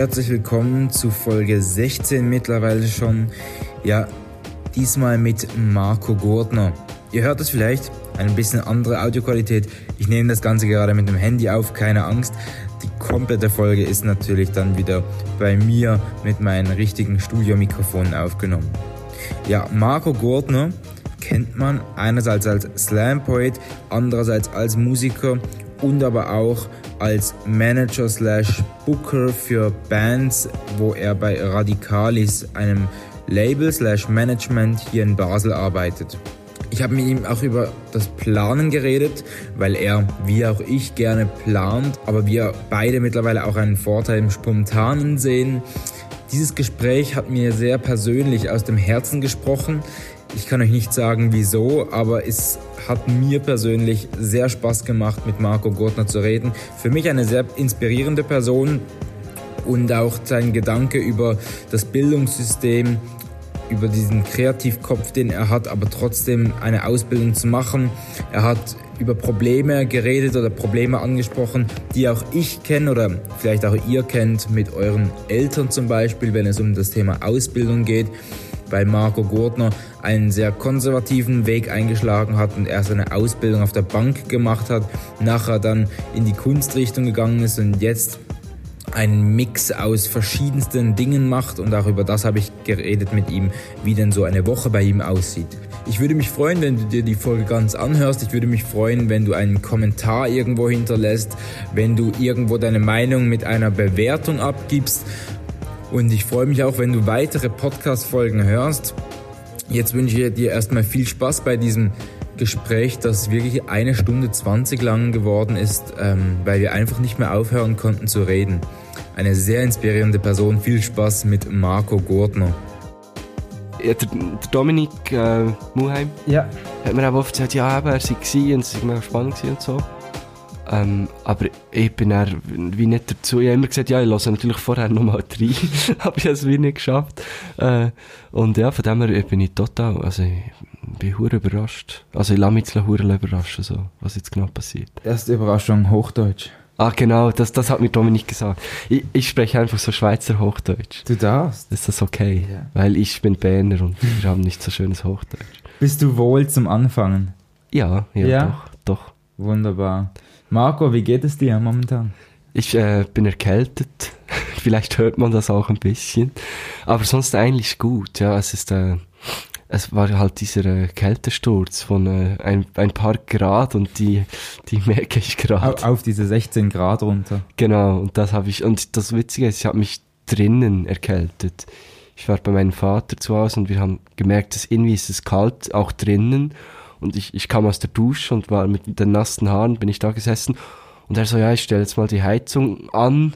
herzlich willkommen zu Folge 16 mittlerweile schon. Ja, diesmal mit Marco Gurtner. Ihr hört es vielleicht, eine bisschen andere Audioqualität. Ich nehme das Ganze gerade mit dem Handy auf, keine Angst. Die komplette Folge ist natürlich dann wieder bei mir mit meinen richtigen Studiomikrofonen aufgenommen. Ja, Marco Gurtner kennt man einerseits als Slam-Poet, andererseits als Musiker und aber auch als Manager slash Booker für Bands, wo er bei Radicalis, einem Label slash Management hier in Basel arbeitet. Ich habe mit ihm auch über das Planen geredet, weil er, wie auch ich, gerne plant, aber wir beide mittlerweile auch einen Vorteil im Spontanen sehen. Dieses Gespräch hat mir sehr persönlich aus dem Herzen gesprochen. Ich kann euch nicht sagen, wieso, aber es hat mir persönlich sehr Spaß gemacht, mit Marco Gortner zu reden. Für mich eine sehr inspirierende Person und auch sein Gedanke über das Bildungssystem, über diesen Kreativkopf, den er hat, aber trotzdem eine Ausbildung zu machen. Er hat über Probleme geredet oder Probleme angesprochen, die auch ich kenne oder vielleicht auch ihr kennt mit euren Eltern zum Beispiel, wenn es um das Thema Ausbildung geht weil Marco Gurtner einen sehr konservativen Weg eingeschlagen hat und erst eine Ausbildung auf der Bank gemacht hat, nachher dann in die Kunstrichtung gegangen ist und jetzt einen Mix aus verschiedensten Dingen macht und auch über das habe ich geredet mit ihm, wie denn so eine Woche bei ihm aussieht. Ich würde mich freuen, wenn du dir die Folge ganz anhörst. Ich würde mich freuen, wenn du einen Kommentar irgendwo hinterlässt, wenn du irgendwo deine Meinung mit einer Bewertung abgibst und ich freue mich auch, wenn du weitere Podcast-Folgen hörst. Jetzt wünsche ich dir erstmal viel Spaß bei diesem Gespräch, das wirklich eine Stunde 20 lang geworden ist, ähm, weil wir einfach nicht mehr aufhören konnten zu reden. Eine sehr inspirierende Person. Viel Spaß mit Marco Gurtner. Ja, der, der Dominik äh, Muheim ja. hat mir auch oft gesagt, ja, aber er sei und es war spannend und so. Ähm, aber ich bin dann wie nicht dazu. Ich habe immer gesagt, ja, ich lasse natürlich vorher nochmal rein. aber ich habe es wie nicht geschafft. Äh, und ja, von dem her bin ich total, also ich bin hure überrascht. Also ich lasse mich jetzt hure überraschen, so, was jetzt genau passiert. Erste Überraschung, Hochdeutsch. Ah, genau, das, das hat mir Dominik gesagt. Ich, ich spreche einfach so Schweizer Hochdeutsch. Du darfst? Ist das okay? Ja. Weil ich bin Berner und wir haben nicht so schönes Hochdeutsch. Bist du wohl zum Anfangen? Ja, ja, ja? doch, doch. Wunderbar. Marco, wie geht es dir momentan? Ich äh, bin erkältet. Vielleicht hört man das auch ein bisschen. Aber sonst eigentlich gut. Ja, es ist, äh, es war halt dieser äh, Kältesturz von äh, ein, ein paar Grad und die, die merke ich gerade. Auf, diese 16 Grad runter. Genau, und das habe ich, und das Witzige ist, ich habe mich drinnen erkältet. Ich war bei meinem Vater zu Hause und wir haben gemerkt, dass irgendwie ist es kalt, auch drinnen. Und ich, ich kam aus der Dusche und war mit den nassen Haaren, bin ich da gesessen. Und er so, ja, ich stelle jetzt mal die Heizung an.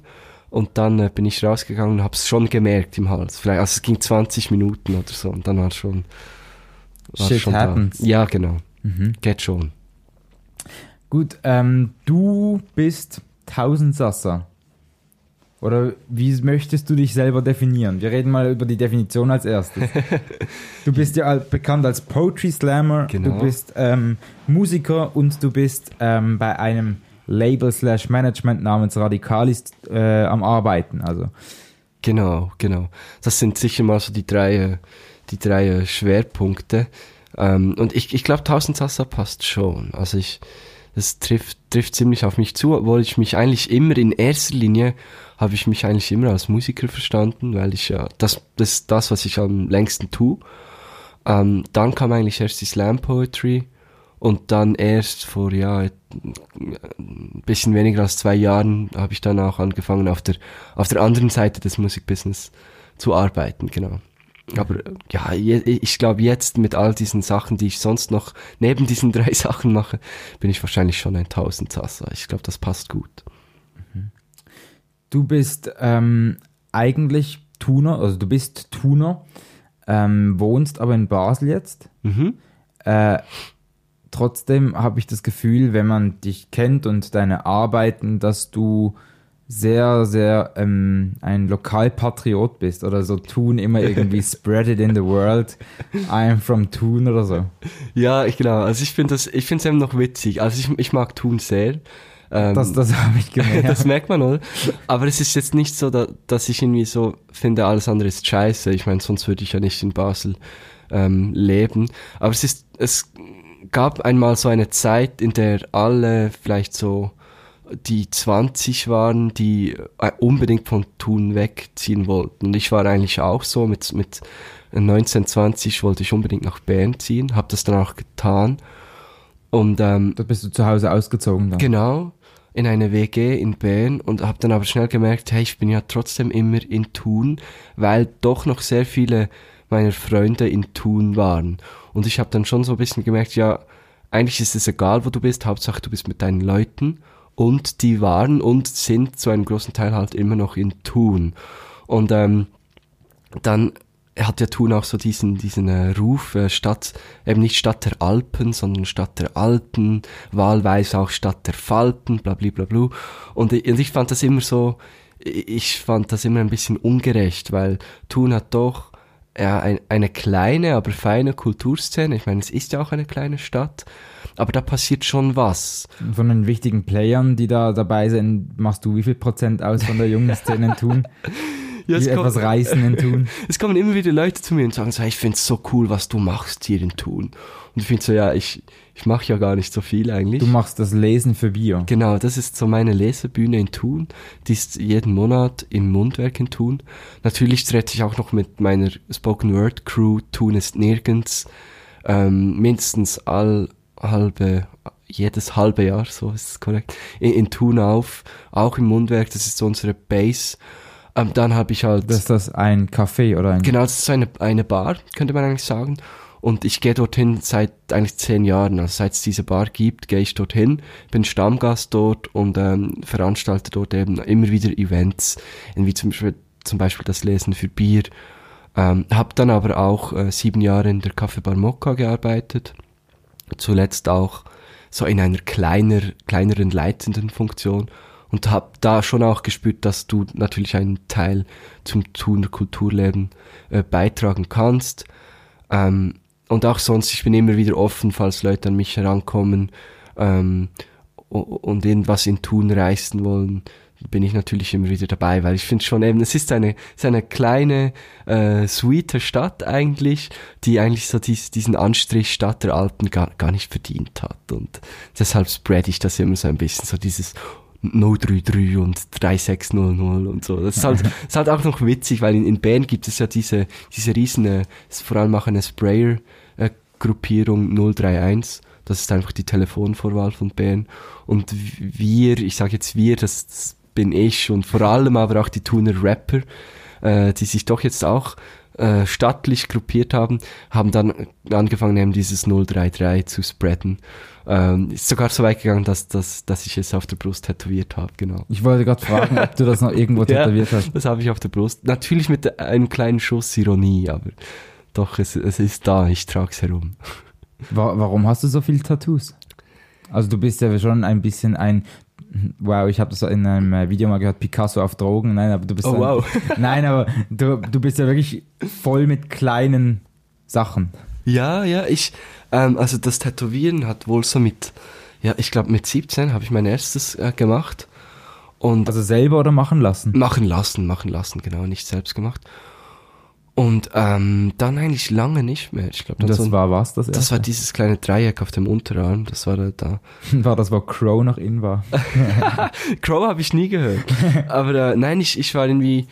Und dann äh, bin ich rausgegangen und habe es schon gemerkt im Hals. Vielleicht, also es ging 20 Minuten oder so. Und dann war es schon. War Shit schon happens. Da. Ja, genau. Mhm. Geht schon. Gut, ähm, du bist Tausendsasser. Oder wie möchtest du dich selber definieren? Wir reden mal über die Definition als erstes. du bist ja bekannt als Poetry Slammer, genau. du bist ähm, Musiker und du bist ähm, bei einem Label slash Management namens Radicalis äh, am Arbeiten. Also. Genau, genau. Das sind sicher mal so die drei, äh, die drei äh, Schwerpunkte. Ähm, und ich, ich glaube, Tausendsasser passt schon. Also ich, das trifft, trifft ziemlich auf mich zu, obwohl ich mich eigentlich immer in erster Linie habe ich mich eigentlich immer als Musiker verstanden, weil ich ja, das, das ist das, was ich am längsten tue. Ähm, dann kam eigentlich erst die Slam Poetry und dann erst vor, ja, ein bisschen weniger als zwei Jahren habe ich dann auch angefangen, auf der, auf der anderen Seite des Musikbusiness zu arbeiten, genau. Aber ja, ich glaube jetzt mit all diesen Sachen, die ich sonst noch neben diesen drei Sachen mache, bin ich wahrscheinlich schon ein Tausendsasser. Ich glaube, das passt gut. Du bist ähm, eigentlich Tuner, also du bist Tuner, ähm, wohnst aber in Basel jetzt. Mhm. Äh, trotzdem habe ich das Gefühl, wenn man dich kennt und deine Arbeiten, dass du sehr, sehr ähm, ein Lokalpatriot bist oder so Thun immer irgendwie spread it in the world, I'm from Thun oder so. Ja, ich genau. Also ich finde das, ich finde es eben noch witzig. Also ich, ich mag Thun sehr. Ähm, Das, das habe ich gemerkt. das merkt man, oder? Aber es ist jetzt nicht so, da, dass ich irgendwie so finde, alles andere ist scheiße. Ich meine, sonst würde ich ja nicht in Basel ähm, leben. Aber es ist, es gab einmal so eine Zeit, in der alle vielleicht so die 20 waren, die äh, unbedingt von Thun wegziehen wollten. Und ich war eigentlich auch so, mit, mit 19, 20 wollte ich unbedingt nach Bern ziehen, habe das dann auch getan. Und ähm, Da bist du zu Hause ausgezogen dann. Genau, in eine WG in Bern und habe dann aber schnell gemerkt, hey, ich bin ja trotzdem immer in Thun, weil doch noch sehr viele meiner Freunde in Thun waren. Und ich habe dann schon so ein bisschen gemerkt, ja, eigentlich ist es egal, wo du bist, Hauptsache du bist mit deinen Leuten und die waren und sind zu einem großen Teil halt immer noch in Thun. Und ähm, dann hat ja Thun auch so diesen, diesen äh, Ruf, äh, Stadt, eben nicht Stadt der Alpen, sondern Stadt der Alten, wahlweise auch Stadt der Falten, bla bla bla bla. Und, ich- und ich fand das immer so, ich fand das immer ein bisschen ungerecht, weil Thun hat doch ja, ein, eine kleine, aber feine Kulturszene. Ich meine, es ist ja auch eine kleine Stadt, aber da passiert schon was. Von den wichtigen Playern, die da dabei sind, machst du wie viel Prozent aus von der jungen Szene in Thun? Ja, die es kommt- etwas reißen in Thun? Es kommen immer wieder Leute zu mir und sagen so, ich find's so cool, was du machst hier in Thun. Und ich finde so, ja, ich, ich mache ja gar nicht so viel eigentlich. Du machst das Lesen für Bier. Genau, das ist so meine Lesebühne in Thun. Die ist jeden Monat im Mundwerk in Thun. Natürlich trete ich auch noch mit meiner Spoken Word Crew Thun ist nirgends ähm, mindestens all halbe jedes halbe Jahr, so ist es korrekt, in, in Thun auf, auch im Mundwerk, das ist unsere Base. Ähm, dann habe ich halt Das ist das ein Café oder ein... Genau, das ist eine, eine Bar, könnte man eigentlich sagen. Und ich gehe dorthin seit eigentlich zehn Jahren. Also seit es diese Bar gibt, gehe ich dorthin, bin Stammgast dort und ähm, veranstalte dort eben immer wieder Events, wie zum Beispiel, zum Beispiel das Lesen für Bier. Ähm, hab dann aber auch äh, sieben Jahre in der Café Bar Mokka gearbeitet. Zuletzt auch so in einer kleiner, kleineren leitenden Funktion und hab da schon auch gespürt, dass du natürlich einen Teil zum Thuner Kulturleben äh, beitragen kannst. Ähm, und auch sonst, ich bin immer wieder offen, falls Leute an mich herankommen ähm, und irgendwas in Thun reißen wollen, bin ich natürlich immer wieder dabei, weil ich finde schon eben, es ist eine, es ist eine kleine, äh, sweete Stadt eigentlich, die eigentlich so dies, diesen Anstrich Stadt der Alpen gar, gar nicht verdient hat. Und deshalb spread ich das immer so ein bisschen, so dieses 033 und 3600 und so. Das ist halt, ist halt auch noch witzig, weil in, in Bern gibt es ja diese, diese riesen, äh, vor allem auch eine Sprayer-Gruppierung 031. Das ist einfach die Telefonvorwahl von Bern. Und wir, ich sage jetzt wir, das, das bin ich und vor allem aber auch die Thuner Rapper, äh, die sich doch jetzt auch äh, stattlich gruppiert haben, haben dann angefangen, eben dieses 033 zu spreaden. Ähm, ist sogar so weit gegangen, dass, dass, dass ich es auf der Brust tätowiert habe, genau. Ich wollte gerade fragen, ob du das noch irgendwo tätowiert hast. Das habe ich auf der Brust. Natürlich mit einem kleinen Schuss Ironie, aber doch, es, es ist da, ich trage es herum. Wa warum hast du so viele Tattoos? Also du bist ja schon ein bisschen ein, wow, ich habe das in einem äh, Video mal gehört, Picasso auf Drogen. Nein, aber du bist Oh ein, wow. Nein, aber du, du bist ja wirklich voll mit kleinen Sachen. Ja, ja, ich, ähm, also das Tätowieren hat wohl so mit, ja, ich glaube mit 17 habe ich mein erstes äh, gemacht und Also selber oder machen lassen? machen lassen, machen lassen, genau, nicht selbst gemacht. Und ähm, dann eigentlich lange nicht mehr. Ich glaube, Und das so ein- war was, das das war erste? dieses kleine Dreieck auf dem Unterarm. Das war da. da. war das, wo Crow noch in war. Crow habe ich nie gehört. Aber äh, nein, ich, ich war irgendwie,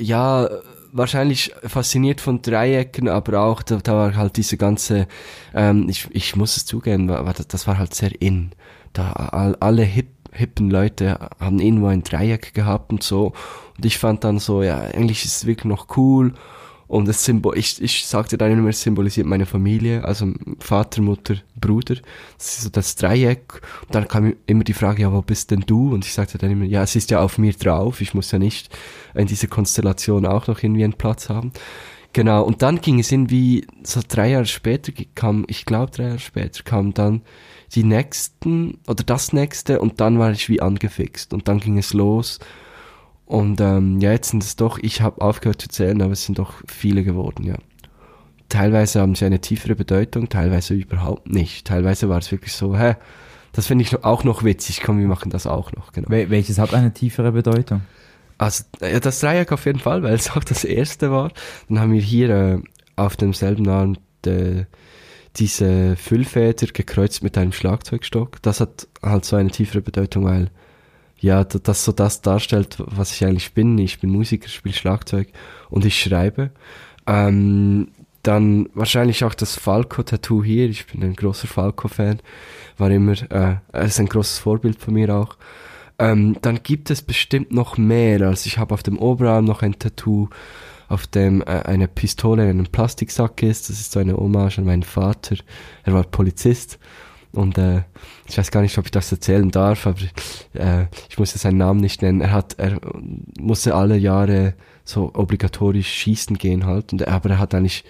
ja, wahrscheinlich fasziniert von Dreiecken, aber auch, da, da war halt diese ganze, ähm, ich, ich muss es zugeben, war, war, das- das war halt sehr in. Da all, alle hip, hippen Leute haben irgendwo ein Dreieck gehabt und so. Und ich fand dann so, ja, eigentlich ist es wirklich noch cool. Und es symbol ich, ich sagte dann immer, es symbolisiert meine Familie, also Vater, Mutter, Bruder. Das ist so das Dreieck. Und dann kam immer die Frage, ja, wo bist denn du? Und ich sagte dann immer, ja, es ist ja auf mir drauf. Ich muss ja nicht in dieser Konstellation auch noch irgendwie einen Platz haben. Genau, und dann ging es irgendwie, so drei Jahre später kam, ich glaube drei Jahre später, kam dann die nächsten, oder das nächste, und dann war ich wie angefixt. Und dann ging es los. Und ähm, ja, jetzt sind es doch, ich habe aufgehört zu zählen, aber es sind doch viele geworden, ja. Teilweise haben sie eine tiefere Bedeutung, teilweise überhaupt nicht. Teilweise war es wirklich so, hä, das finde ich auch noch witzig. Komm, wir machen das auch noch. Genau. Wel welches hat eine tiefere Bedeutung? Also ja, das Dreieck auf jeden Fall, weil es auch das erste war. Dann haben wir hier äh, auf demselben Arm äh, diese Füllfeder gekreuzt mit einem Schlagzeugstock. Das hat halt so eine tiefere Bedeutung, weil ja, das so das darstellt, was ich eigentlich bin. Ich bin Musiker, spiele Schlagzeug und ich schreibe. Ähm, dann wahrscheinlich auch das Falco-Tattoo hier. Ich bin ein großer Falco-Fan. War immer, äh, ist ein großes Vorbild von mir auch. Ähm, dann gibt es bestimmt noch mehr. Also ich habe auf dem Oberarm noch ein Tattoo, auf dem äh, eine Pistole in einem Plastiksack ist. Das ist so eine Hommage an meinen Vater. Er war Polizist. Und äh, ich weiß gar nicht, ob ich das erzählen darf, aber äh, ich muss jetzt seinen Namen nicht nennen. Er hat, er musste alle Jahre so obligatorisch schießen gehen halt. Und, aber er hat eigentlich,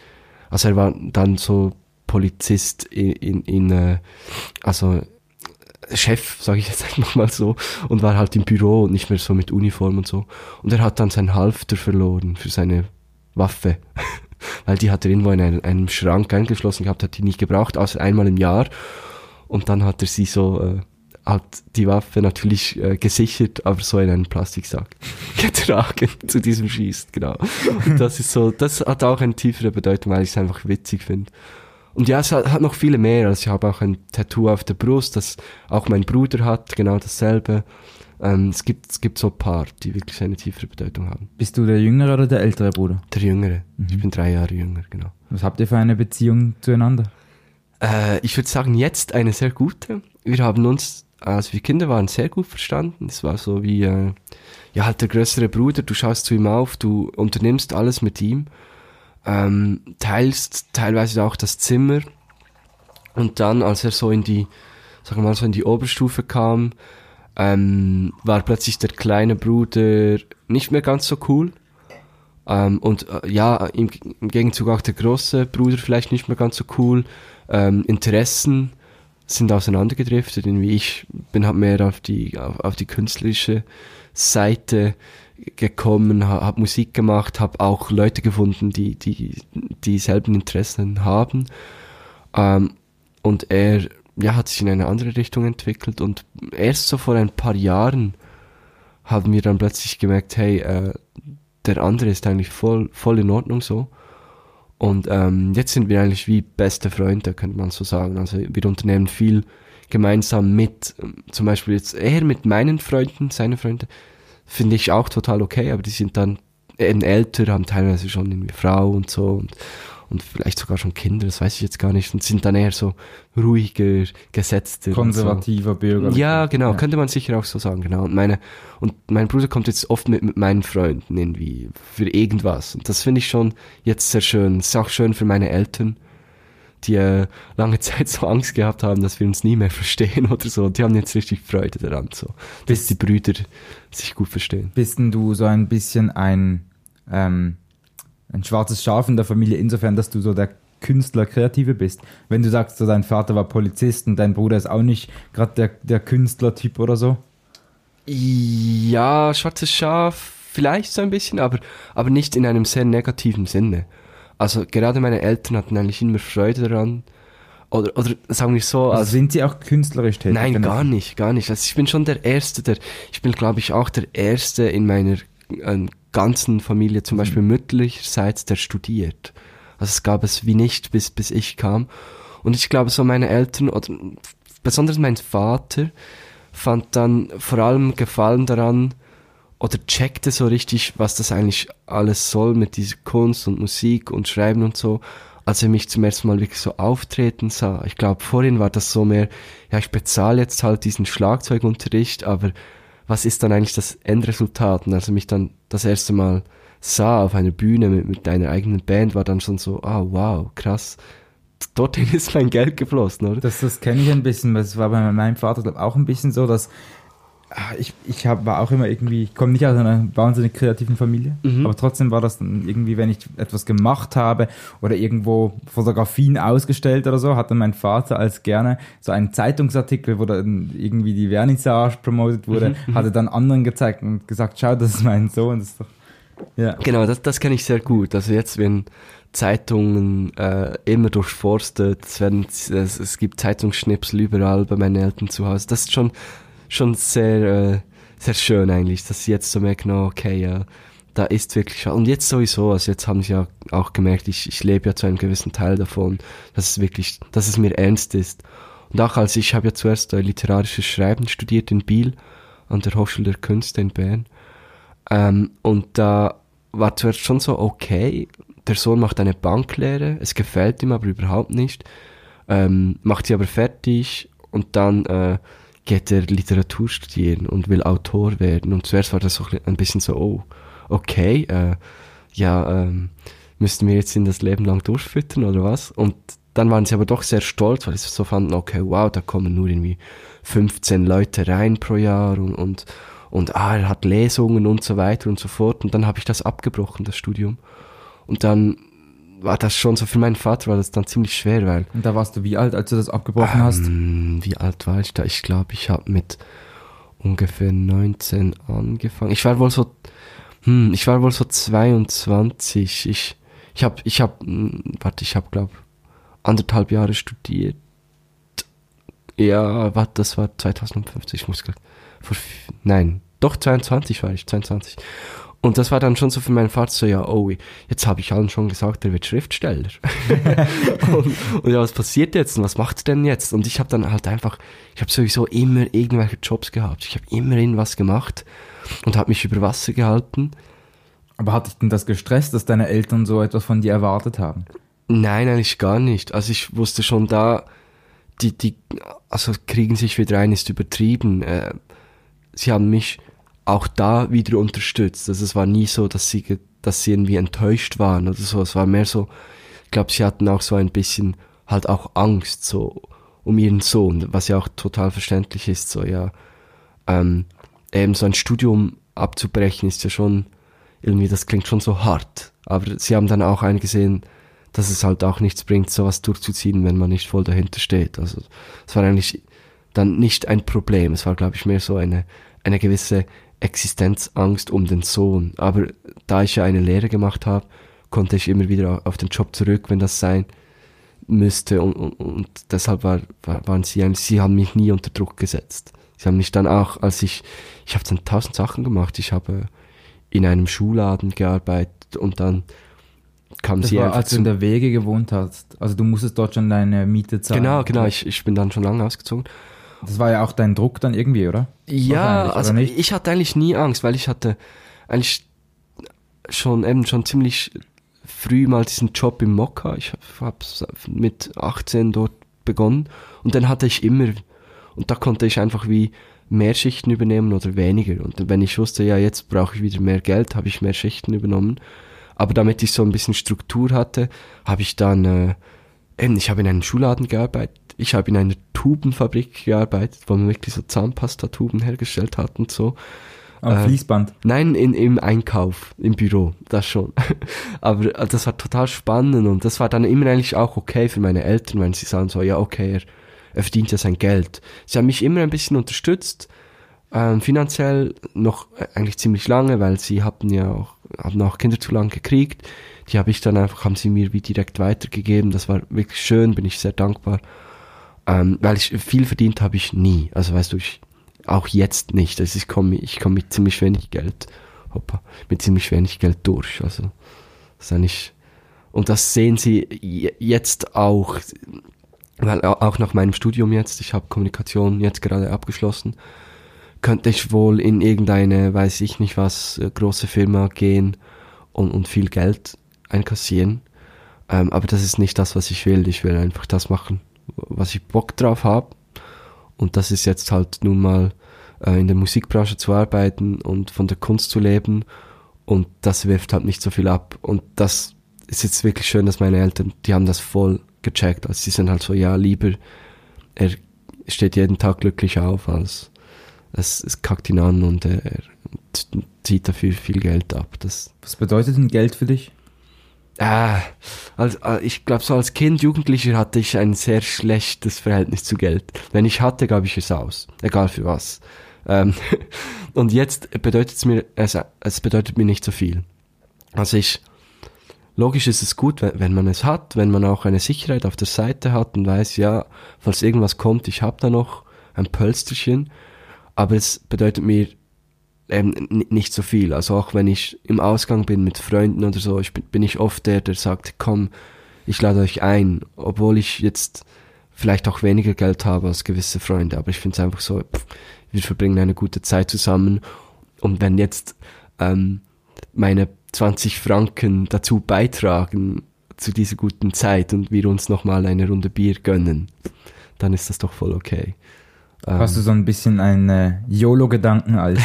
also er war dann so Polizist in, in, in äh, also Chef, sage ich jetzt einfach mal so, und war halt im Büro und nicht mehr so mit Uniform und so. Und er hat dann sein Halfter verloren für seine Waffe. Weil die hat er irgendwo in einem Schrank eingeschlossen gehabt, hat die nicht gebraucht, außer einmal im Jahr. Und dann hat er sie so, äh, hat die Waffe natürlich äh, gesichert, aber so in einen Plastiksack getragen zu diesem Schießt, genau. Und das ist so, das hat auch eine tiefere Bedeutung, weil ich es einfach witzig finde. Und ja, es hat, hat, noch viele mehr. Also ich habe auch ein Tattoo auf der Brust, das auch mein Bruder hat, genau dasselbe. Ähm, es, gibt, es gibt so ein paar, die wirklich eine tiefere Bedeutung haben. Bist du der jüngere oder der ältere Bruder? Der jüngere. Mhm. Ich bin drei Jahre jünger, genau. Was habt ihr für eine Beziehung zueinander? Äh, ich würde sagen, jetzt eine sehr gute. Wir haben uns, als wir Kinder waren, sehr gut verstanden. Es war so wie, äh, ja, halt der größere Bruder, du schaust zu ihm auf, du unternimmst alles mit ihm, ähm, teilst teilweise auch das Zimmer. Und dann, als er so in die, sagen wir mal, so in die Oberstufe kam, ähm, war plötzlich der kleine Bruder nicht mehr ganz so cool. Ähm, und äh, ja, im, im Gegenzug auch der große Bruder vielleicht nicht mehr ganz so cool ähm, Interessen sind auseinandergedriftet. Irgendwie ich bin halt mehr auf die, auf, auf die künstlerische Seite gekommen, habe hab Musik gemacht, habe auch Leute gefunden, die, die dieselben Interessen haben. Ähm, und er ja, hat sich in eine andere Richtung entwickelt und erst so vor ein paar Jahren haben wir dann plötzlich gemerkt, hey, äh, der andere ist eigentlich voll, voll in Ordnung so. Und ähm, jetzt sind wir eigentlich wie beste Freunde, könnte man so sagen. Also wir unternehmen viel gemeinsam mit, ähm, zum Beispiel jetzt eher mit meinen Freunden, seine Freunde, finde ich auch total okay, aber die sind dann eben älter, haben teilweise schon eine Frau und so und, und vielleicht sogar schon Kinder, das weiß ich jetzt gar nicht, und sind dann eher so ruhiger, gesetzter. Konservativer so. Bürger. Ja, genau, ja. könnte man sicher auch so sagen, genau. Und meine, und mein Bruder kommt jetzt oft mit, mit meinen Freunden irgendwie für irgendwas. Und das finde ich schon jetzt sehr schön. Das ist auch schön für meine Eltern, die äh, lange Zeit so Angst gehabt haben, dass wir uns nie mehr verstehen oder so. Und die haben jetzt richtig Freude daran, so. Dass die Brüder sich gut verstehen. Bist denn du so ein bisschen ein, ähm, ein schwarzes Schaf in der Familie insofern, dass du so der Künstler, Kreative bist. Wenn du sagst, so dein Vater war Polizist und dein Bruder ist auch nicht gerade der, der Künstlertyp oder so? Ja, schwarzes Schaf vielleicht so ein bisschen, aber, aber nicht in einem sehr negativen Sinne. Also gerade meine Eltern hatten eigentlich immer Freude daran. Oder, oder sagen wir so. Also, also sind sie auch künstlerisch tätig? Nein, gar nicht, gar nicht. Also ich bin schon der Erste, der, ich bin glaube ich auch der Erste in meiner äh, ganzen Familie, zum mhm. Beispiel mütterlicherseits, der studiert. Also es gab es wie nicht, bis, bis ich kam. Und ich glaube, so meine Eltern, oder besonders mein Vater, fand dann vor allem Gefallen daran, oder checkte so richtig, was das eigentlich alles soll mit dieser Kunst und Musik und Schreiben und so, als er mich zum ersten Mal wirklich so auftreten sah. Ich glaube, vorhin war das so mehr, ja, ich bezahle jetzt halt diesen Schlagzeugunterricht, aber was ist dann eigentlich das Endresultat? Und als er mich dann das erste Mal sah auf einer Bühne mit, mit einer eigenen Band, war dann schon so, ah, wow, krass. Dorthin ist mein Geld geflossen, oder? Das, das kenne ich ein bisschen. Das war bei meinem Vater glaub, auch ein bisschen so, dass ich, ich hab, war auch immer irgendwie, ich komme nicht aus einer wahnsinnig kreativen Familie, mhm. aber trotzdem war das dann irgendwie, wenn ich etwas gemacht habe oder irgendwo Fotografien ausgestellt oder so, hat dann mein Vater als gerne so einen Zeitungsartikel, wo dann irgendwie die Vernissage promotet wurde, mhm. mhm. hatte dann anderen gezeigt und gesagt, schau, das ist mein Sohn, das ist doch Ja. Genau, das, das kenne ich sehr gut. Also jetzt, wenn Zeitungen äh, immer durchforstet, es, werden, es, es gibt Zeitungsschnipsel überall bei meinen Eltern zu Hause. Das ist schon, schon sehr, äh, sehr schön eigentlich, dass sie jetzt so merken, oh, okay, ja, da ist wirklich, und jetzt sowieso, also jetzt haben sie ja auch gemerkt, ich, ich lebe ja zu einem gewissen Teil davon, dass es wirklich, dass es mir ernst ist. Und auch als ich habe ja zuerst äh, literarisches Schreiben studiert in Biel, an der Hochschule der Künste in Bern. Ähm, und da war zuerst schon so, okay, der Sohn macht eine Banklehre, es gefällt ihm aber überhaupt nicht, ähm, macht sie aber fertig und dann äh, geht er Literatur studieren und will Autor werden. Und zuerst war das so ein bisschen so, oh, okay, äh, ja, ähm, müssten wir jetzt in das Leben lang durchfüttern oder was? Und dann waren sie aber doch sehr stolz, weil sie so fanden, okay, wow, da kommen nur irgendwie 15 Leute rein pro Jahr und, und, und ah, er hat Lesungen und so weiter und so fort. Und dann habe ich das abgebrochen, das Studium. Und dann war das schon so, für meinen Vater war das dann ziemlich schwer, weil... Und da warst du wie alt, als du das abgebrochen ähm, hast? Wie alt war ich da? Ich glaube, ich habe mit ungefähr 19 angefangen. Ich war wohl so, hm, ich war wohl so 22. Ich, ich habe, ich habe, hm, warte, ich habe, glaube anderthalb Jahre studiert. Ja, warte, das war 2050, ich muss gerade, nein, doch 22 war ich, 22. Und das war dann schon so für meinen Vater so, ja, oh, jetzt habe ich allen schon gesagt, er wird Schriftsteller. und, und, ja, was passiert jetzt und was macht er denn jetzt? Und ich habe dann halt einfach, ich habe sowieso immer irgendwelche Jobs gehabt. Ich habe immer irgendwas gemacht und habe mich über Wasser gehalten. Aber hat dich denn das gestresst, dass deine Eltern so etwas von dir erwartet haben? Nein, eigentlich gar nicht. Also ich wusste schon da, die, die, also kriegen sich wieder ein, ist übertrieben. Äh, sie haben mich auch da wieder unterstützt. Also es war nie so, dass sie, dass sie irgendwie enttäuscht waren oder so. Es war mehr so, ich glaube, sie hatten auch so ein bisschen halt auch Angst so um ihren Sohn, was ja auch total verständlich ist. So ja, ähm, eben so ein Studium abzubrechen ist ja schon irgendwie, das klingt schon so hart. Aber sie haben dann auch eingesehen, dass es halt auch nichts bringt, sowas durchzuziehen, wenn man nicht voll dahinter steht. Also es war eigentlich dann nicht ein Problem. Es war, glaube ich, mehr so eine, eine gewisse Existenzangst um den Sohn. Aber da ich ja eine Lehre gemacht habe, konnte ich immer wieder auf den Job zurück, wenn das sein müsste. Und, und, und deshalb war, war, waren sie eigentlich, sie haben mich nie unter Druck gesetzt. Sie haben mich dann auch, als ich, ich habe dann tausend Sachen gemacht. Ich habe in einem Schuhladen gearbeitet und dann kam das sie war, einfach als du in der Wege gewohnt hast. Also du musstest dort schon deine Miete zahlen. Genau, genau. Ich, ich bin dann schon lange ausgezogen. Das war ja auch dein Druck dann irgendwie, oder? Ja, also ich hatte eigentlich nie Angst, weil ich hatte eigentlich schon eben schon ziemlich früh mal diesen Job im Mokka. Ich habe mit 18 dort begonnen und dann hatte ich immer und da konnte ich einfach wie mehr Schichten übernehmen oder weniger. Und wenn ich wusste, ja, jetzt brauche ich wieder mehr Geld, habe ich mehr Schichten übernommen. Aber damit ich so ein bisschen Struktur hatte, habe ich dann, äh, eben, ich habe in einem Schulladen gearbeitet, ich habe in einer Tubenfabrik gearbeitet, wo man wirklich so Zahnpastatuben hergestellt hat und so. Am äh, Fließband? Nein, in, im Einkauf, im Büro, das schon. Aber äh, das war total spannend und das war dann immer eigentlich auch okay für meine Eltern, wenn sie sagen so, ja okay, er, er verdient ja sein Geld. Sie haben mich immer ein bisschen unterstützt, ähm, finanziell noch äh, eigentlich ziemlich lange, weil sie hatten ja auch, haben auch Kinder zu lang gekriegt. Die habe ich dann einfach, haben sie mir wie direkt weitergegeben. Das war wirklich schön, bin ich sehr dankbar. Ähm, weil ich viel verdient habe ich nie. Also weißt du, ich auch jetzt nicht. Also ich komme ich komm mit ziemlich wenig Geld, hoppa, mit ziemlich wenig Geld durch. Also das ist eigentlich und das sehen sie jetzt auch, weil auch nach meinem Studium jetzt, ich habe Kommunikation jetzt gerade abgeschlossen, könnte ich wohl in irgendeine, weiß ich nicht was, äh, große Firma gehen und, und viel Geld einkassieren. Ähm, aber das ist nicht das, was ich will. Ich will einfach das machen, was ich Bock drauf habe. Und das ist jetzt halt nun mal äh, in der Musikbranche zu arbeiten und von der Kunst zu leben. Und das wirft halt nicht so viel ab. Und das ist jetzt wirklich schön, dass meine Eltern, die haben das voll gecheckt. Also sie sind halt so, ja, lieber, er steht jeden Tag glücklich auf, als es, es kackt ihn an und er, er zieht dafür viel Geld ab. Das Was bedeutet denn Geld für dich? Ah, also, ich glaube, so als Kind, Jugendlicher hatte ich ein sehr schlechtes Verhältnis zu Geld. Wenn ich hatte, gab ich es aus. Egal für was. Ähm, und jetzt bedeutet es mir, es, es bedeutet mir nicht so viel. Also ich, logisch ist es gut, wenn, wenn man es hat, wenn man auch eine Sicherheit auf der Seite hat und weiß, ja, falls irgendwas kommt, ich habe da noch ein Pölsterchen, aber es bedeutet mir ähm, nicht so viel. Also auch wenn ich im Ausgang bin mit Freunden oder so, ich bin, ich oft der, der sagt, komm, ich lade euch ein, obwohl ich jetzt vielleicht auch weniger Geld habe als gewisse Freunde, aber ich finde es einfach so, pff, wir verbringen eine gute Zeit zusammen und wenn jetzt ähm, meine 20 Franken dazu beitragen zu dieser guten Zeit und wir uns nochmal eine Runde Bier gönnen, dann ist das doch voll okay. Hast du so ein bisschen einen äh, YOLO-Gedanken als?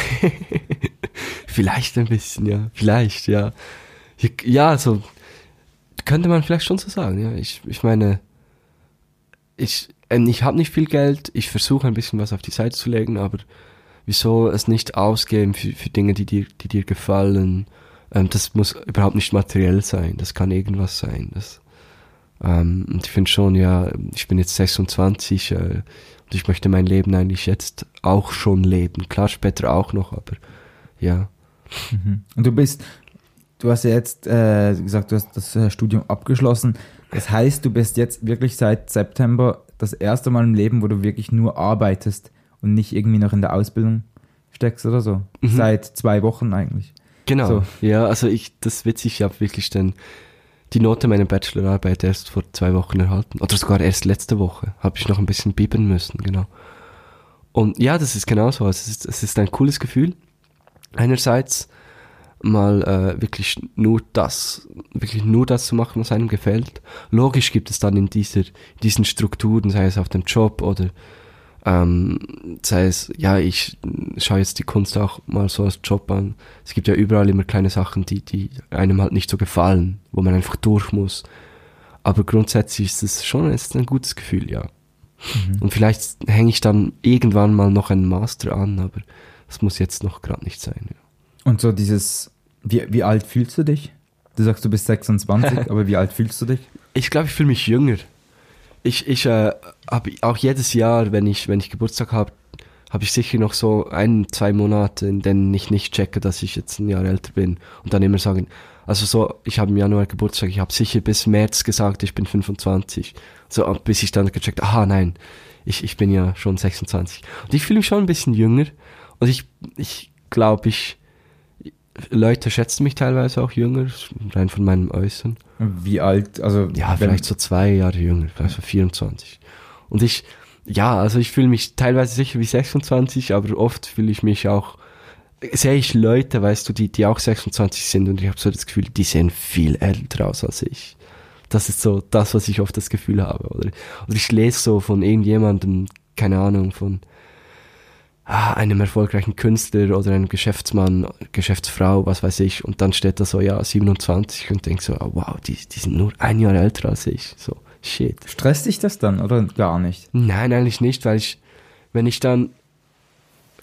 vielleicht ein bisschen, ja. Vielleicht, ja. Ja, so könnte man vielleicht schon so sagen, ja. Ich, ich meine, ich, äh, ich habe nicht viel Geld, ich versuche ein bisschen was auf die Seite zu legen, aber wieso es nicht ausgeben für, für Dinge, die dir, die dir gefallen? Ähm, das muss überhaupt nicht materiell sein, das kann irgendwas sein. Das, ähm, und ich finde schon, ja, ich bin jetzt 26 äh, ich möchte mein Leben eigentlich jetzt auch schon leben. Klar, später auch noch, aber ja. Mhm. Und du bist, du hast ja jetzt äh, gesagt, du hast das äh, Studium abgeschlossen. Das heißt, du bist jetzt wirklich seit September das erste Mal im Leben, wo du wirklich nur arbeitest und nicht irgendwie noch in der Ausbildung steckst oder so. Mhm. Seit zwei Wochen eigentlich. Genau. So. Ja, also ich, das witzig, ich habe wirklich dann die Note meiner Bachelorarbeit erst vor zwei Wochen erhalten. Oder sogar erst letzte Woche. Habe ich noch ein bisschen bieben müssen, genau. Und ja, das ist genauso. Also es ist, es ist ein cooles Gefühl. Einerseits mal äh, wirklich nur das, wirklich nur das zu machen, was einem gefällt. Logisch gibt es dann in dieser, diesen Strukturen, sei es auf dem Job oder ähm, sei es, ja, ich schaue jetzt die Kunst auch mal so als Job an. Es gibt ja überall immer kleine Sachen, die, die einem halt nicht so gefallen, wo man einfach durch muss. Aber grundsätzlich ist es schon ist ein gutes Gefühl, ja. Mhm. Und vielleicht hänge ich dann irgendwann mal noch einen Master an, aber das muss jetzt noch gerade nicht sein, ja. Und so dieses, wie, wie alt fühlst du dich? Du sagst, du bist 26, aber wie alt fühlst du dich? Ich glaube, ich fühle mich jünger. Ich, ich äh, habe auch jedes Jahr, wenn ich, wenn ich Geburtstag habe, habe ich sicher noch so ein, zwei Monate, in denen ich nicht checke, dass ich jetzt ein Jahr älter bin. Und dann immer sagen, also so, ich habe im Januar Geburtstag, ich habe sicher bis März gesagt, ich bin 25. So, bis ich dann gecheckt, aha, nein, ich, ich bin ja schon 26. Und ich fühle mich schon ein bisschen jünger. Und ich, ich glaube, ich, Leute schätzen mich teilweise auch jünger, rein von meinem Äußeren. Wie alt? Also ja, vielleicht so zwei Jahre jünger, vielleicht so 24. Und ich, ja, also ich fühle mich teilweise sicher wie 26, aber oft fühle ich mich auch, sehe ich Leute, weißt du, die, die auch 26 sind und ich habe so das Gefühl, die sehen viel älter aus als ich. Das ist so das, was ich oft das Gefühl habe. Oder, oder ich lese so von irgendjemandem, keine Ahnung, von einem erfolgreichen Künstler oder einem Geschäftsmann, Geschäftsfrau, was weiß ich, und dann steht da so, ja, 27 und denk so, oh, wow, die, die sind nur ein Jahr älter als ich. So, shit. Stresst dich das dann oder gar nicht? Nein, eigentlich nicht, weil ich, wenn ich dann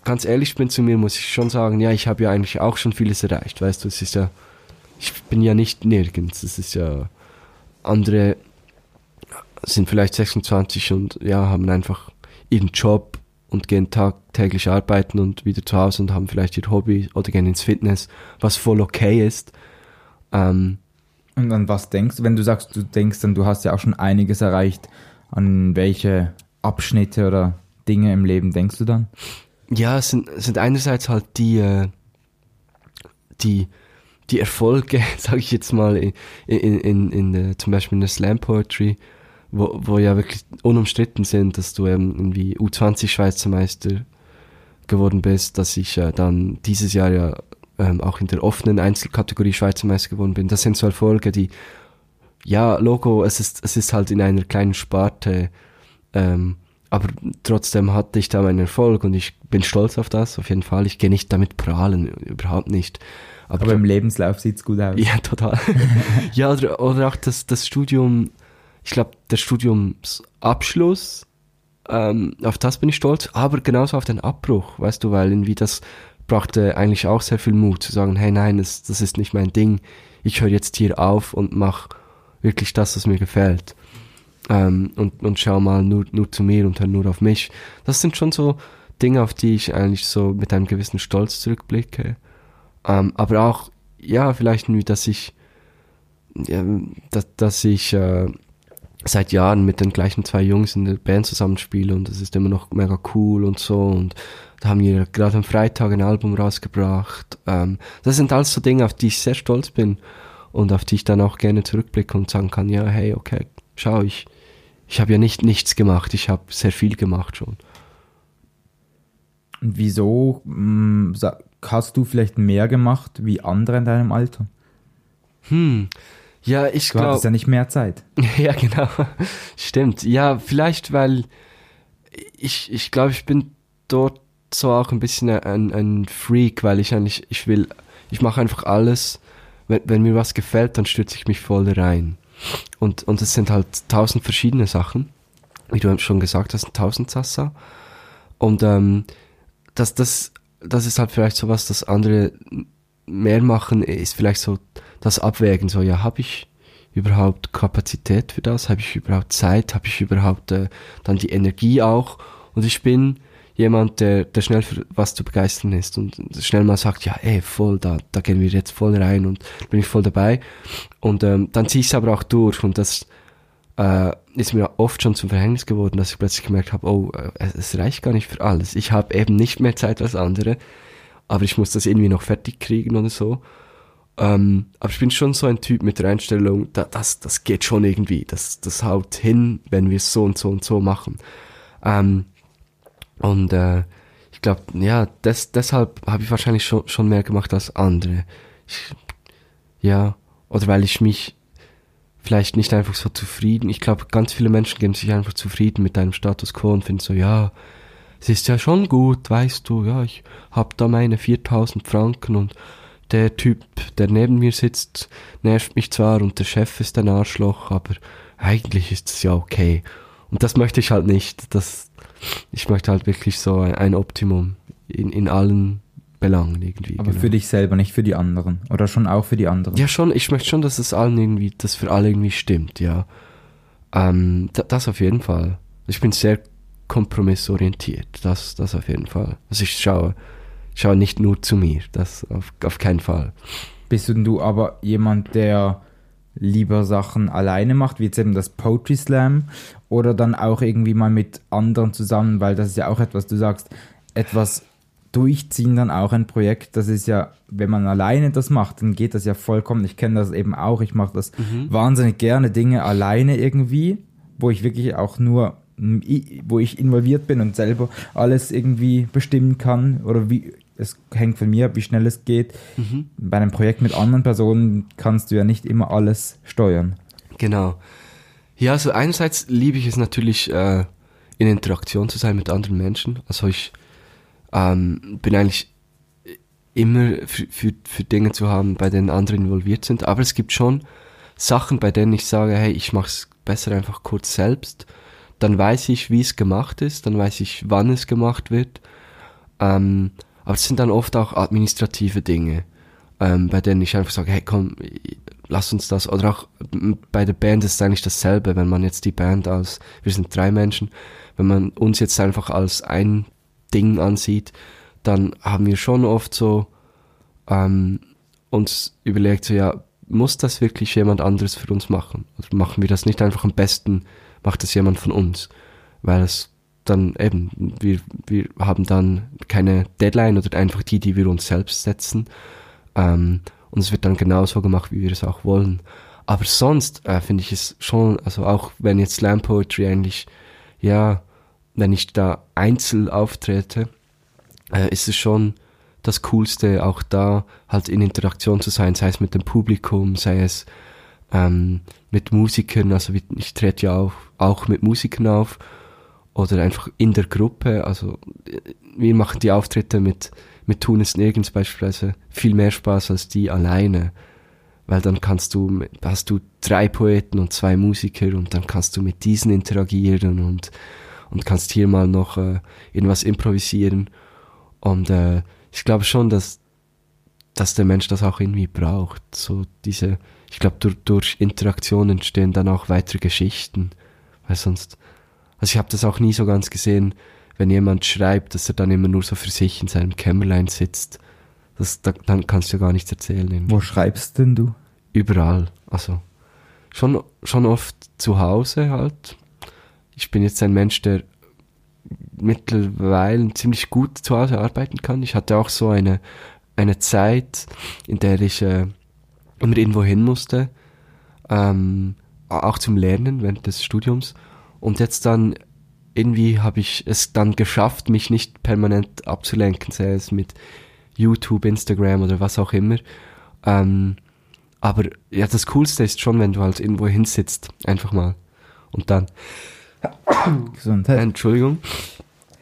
ganz ehrlich bin zu mir, muss ich schon sagen, ja, ich habe ja eigentlich auch schon vieles erreicht, weißt du, es ist ja, ich bin ja nicht nirgends, es ist ja, andere sind vielleicht 26 und ja, haben einfach ihren Job und gehen tagtäglich arbeiten und wieder zu Hause und haben vielleicht ihr Hobby oder gehen ins Fitness, was voll okay ist. Ähm, und an was denkst du, wenn du sagst, du denkst dann, du hast ja auch schon einiges erreicht, an welche Abschnitte oder Dinge im Leben denkst du dann? Ja, es sind, es sind einerseits halt die, äh, die, die Erfolge, sage ich jetzt mal, in, in, in, in, in zum Beispiel in der Slam Poetry, wo, wo ja wirklich unumstritten sind, dass du ähm, irgendwie U20 Schweizer Meister geworden bist, dass ich äh, dann dieses Jahr ja ähm, auch in der offenen Einzelkategorie Schweizer Meister geworden bin. Das sind so Erfolge, die, ja, Logo, es ist, es ist halt in einer kleinen Sparte, ähm, aber trotzdem hatte ich da meinen Erfolg und ich bin stolz auf das, auf jeden Fall. Ich gehe nicht damit prahlen, überhaupt nicht. Aber, aber im Lebenslauf sieht's gut aus. Ja, total. ja, oder, oder auch das, das Studium ich glaube, der Studiumsabschluss, ähm, auf das bin ich stolz, aber genauso auf den Abbruch, weißt du, weil irgendwie das brachte eigentlich auch sehr viel Mut zu sagen, hey nein, das, das ist nicht mein Ding, ich höre jetzt hier auf und mache wirklich das, was mir gefällt. Ähm, und, und schau mal nur, nur zu mir und hör nur auf mich. Das sind schon so Dinge, auf die ich eigentlich so mit einem gewissen Stolz zurückblicke. Ähm, aber auch ja, vielleicht irgendwie, dass ich, ja, dass, dass ich äh, seit Jahren mit den gleichen zwei Jungs in der Band zusammenspiele und das ist immer noch mega cool und so und da haben wir gerade am Freitag ein Album rausgebracht. Ähm, das sind alles so Dinge, auf die ich sehr stolz bin und auf die ich dann auch gerne zurückblicke und sagen kann, ja, hey, okay, schau, ich, ich habe ja nicht nichts gemacht, ich habe sehr viel gemacht schon. Und wieso mh, hm, hast du vielleicht mehr gemacht wie andere in deinem Alter? Hm, ja, ich glaube. Du hattest ja nicht mehr Zeit. ja, genau. Stimmt. Ja, vielleicht, weil ich, ich glaube, ich bin dort so auch ein bisschen ein, ein Freak, weil ich eigentlich, ich will, ich mache einfach alles. Wenn, wenn mir was gefällt, dann stürze ich mich voll rein. Und, und es sind halt tausend verschiedene Sachen. Wie du schon gesagt hast, tausend Sassa. Und ähm, das, das, das ist halt vielleicht so was, das andere mehr machen, ist vielleicht so das Abwägen, so ja, habe ich überhaupt Kapazität für das? Habe ich überhaupt Zeit? Habe ich überhaupt äh, dann die Energie auch? Und ich bin jemand, der, der schnell für was zu begeistern ist und schnell mal sagt, ja, ey, voll, da, da gehen wir jetzt voll rein und bin ich voll dabei. Und ähm, dann ziehe ich es aber auch durch und das äh, ist mir oft schon zum Verhängnis geworden, dass ich plötzlich gemerkt habe, oh, äh, es reicht gar nicht für alles. Ich habe eben nicht mehr Zeit als andere, aber ich muss das irgendwie noch fertig kriegen oder so. Ähm, aber ich bin schon so ein Typ mit der Einstellung, da, das, das geht schon irgendwie. Das, das haut hin, wenn wir es so und so und so machen. Ähm, und äh, ich glaube, ja, des, deshalb habe ich wahrscheinlich schon, schon mehr gemacht als andere. Ich, ja, oder weil ich mich vielleicht nicht einfach so zufrieden. Ich glaube, ganz viele Menschen geben sich einfach zufrieden mit einem Status quo und finden so, ja, es ist ja schon gut, weißt du, ja, ich hab da meine 4000 Franken und der Typ, der neben mir sitzt, nervt mich zwar und der Chef ist ein Arschloch, aber eigentlich ist es ja okay. Und das möchte ich halt nicht. Das, ich möchte halt wirklich so ein, ein Optimum in, in allen Belangen irgendwie. Aber genau. für dich selber, nicht für die anderen. Oder schon auch für die anderen. Ja, schon. Ich möchte schon, dass es allen irgendwie, dass für alle irgendwie stimmt, ja. Ähm, das auf jeden Fall. Ich bin sehr kompromissorientiert. Das, das auf jeden Fall. Also ich schaue schau nicht nur zu mir, das auf, auf keinen Fall. Bist du aber jemand, der lieber Sachen alleine macht, wie jetzt eben das Poetry Slam, oder dann auch irgendwie mal mit anderen zusammen, weil das ist ja auch etwas, du sagst, etwas durchziehen dann auch ein Projekt, das ist ja, wenn man alleine das macht, dann geht das ja vollkommen, ich kenne das eben auch, ich mache das mhm. wahnsinnig gerne Dinge alleine irgendwie, wo ich wirklich auch nur wo ich involviert bin und selber alles irgendwie bestimmen kann oder wie es hängt von mir ab, wie schnell es geht. Mhm. Bei einem Projekt mit anderen Personen kannst du ja nicht immer alles steuern. Genau. Ja, also einerseits liebe ich es natürlich, äh, in Interaktion zu sein mit anderen Menschen. Also ich ähm, bin eigentlich immer für, für, für Dinge zu haben, bei denen andere involviert sind. Aber es gibt schon Sachen, bei denen ich sage, hey, ich mache es besser einfach kurz selbst. Dann weiß ich, wie es gemacht ist, dann weiß ich, wann es gemacht wird. Ähm, aber es sind dann oft auch administrative Dinge, ähm, bei denen ich einfach sage, hey komm, lass uns das. Oder auch bei der Band ist es eigentlich dasselbe, wenn man jetzt die Band als, wir sind drei Menschen, wenn man uns jetzt einfach als ein Ding ansieht, dann haben wir schon oft so ähm, uns überlegt, so ja, muss das wirklich jemand anderes für uns machen? Oder machen wir das nicht einfach am besten, macht das jemand von uns? Weil es dann eben, wir, wir haben dann keine Deadline oder einfach die, die wir uns selbst setzen. Ähm, und es wird dann genauso gemacht, wie wir es auch wollen. Aber sonst äh, finde ich es schon, also auch wenn jetzt Slam Poetry eigentlich, ja, wenn ich da einzeln auftrete, äh, ist es schon das Coolste, auch da halt in Interaktion zu sein, sei es mit dem Publikum, sei es ähm, mit Musikern, also ich trete ja auch, auch mit Musikern auf oder einfach in der Gruppe. Also wir machen die Auftritte mit, mit Tun es nirgends beispielsweise viel mehr Spaß als die alleine. Weil dann kannst du, hast du drei Poeten und zwei Musiker und dann kannst du mit diesen interagieren und, und kannst hier mal noch äh, irgendwas improvisieren. Und äh, ich glaube schon, dass, dass der Mensch das auch irgendwie braucht. So diese, ich glaube, durch, durch Interaktion entstehen dann auch weitere Geschichten. Weil sonst, also ich habe das auch nie so ganz gesehen, wenn jemand schreibt, dass er dann immer nur so für sich in seinem Kämmerlein sitzt. das, da, dann kannst du ja gar nichts erzählen. irgendwie. Wo schreibst denn du? Überall. Also schon, schon oft zu Hause halt. Ich bin jetzt ein Mensch, der mittlerweile ziemlich gut zu Hause arbeiten kann. Ich hatte auch so eine, eine Zeit, in der ich äh, immer irgendwo hin musste, ähm, auch zum Lernen während des Studiums. Und jetzt dann irgendwie habe ich es dann geschafft, mich nicht permanent abzulenken, sei es mit YouTube, Instagram oder was auch immer. Ähm, aber ja, das Coolste ist schon, wenn du halt irgendwo hinsitzt, einfach mal. Und dann, Gesundheit. Entschuldigung,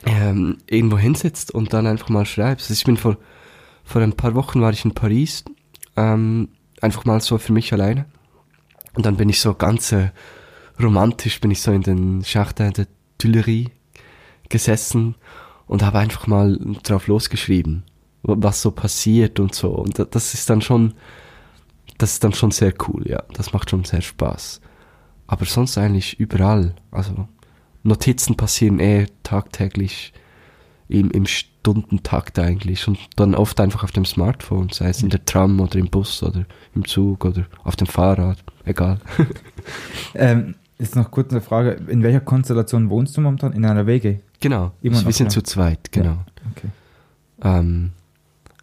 ähm, irgendwo hinsitzt und dann einfach mal schreibst. Also ich bin vor, vor ein paar Wochen war ich in Paris, ähm, einfach mal so für mich alleine. Und dann bin ich so ganz äh, romantisch, bin ich so in den Schachten der Tuileries gesessen und habe einfach mal drauf losgeschrieben, wa- was so passiert und so. Und da- das ist dann schon, das ist dann schon sehr cool, ja. Das macht schon sehr Spaß. Aber sonst eigentlich überall. Also Notizen passieren eh tagtäglich im, im Stundentakt eigentlich und dann oft einfach auf dem Smartphone, sei es in der Tram oder im Bus oder im Zug oder auf dem Fahrrad, egal. Ähm, ist noch kurz eine Frage. In welcher Konstellation wohnst du momentan? In einer WG? Genau, Immer wir sind ja. zu zweit, genau. Okay. Ähm,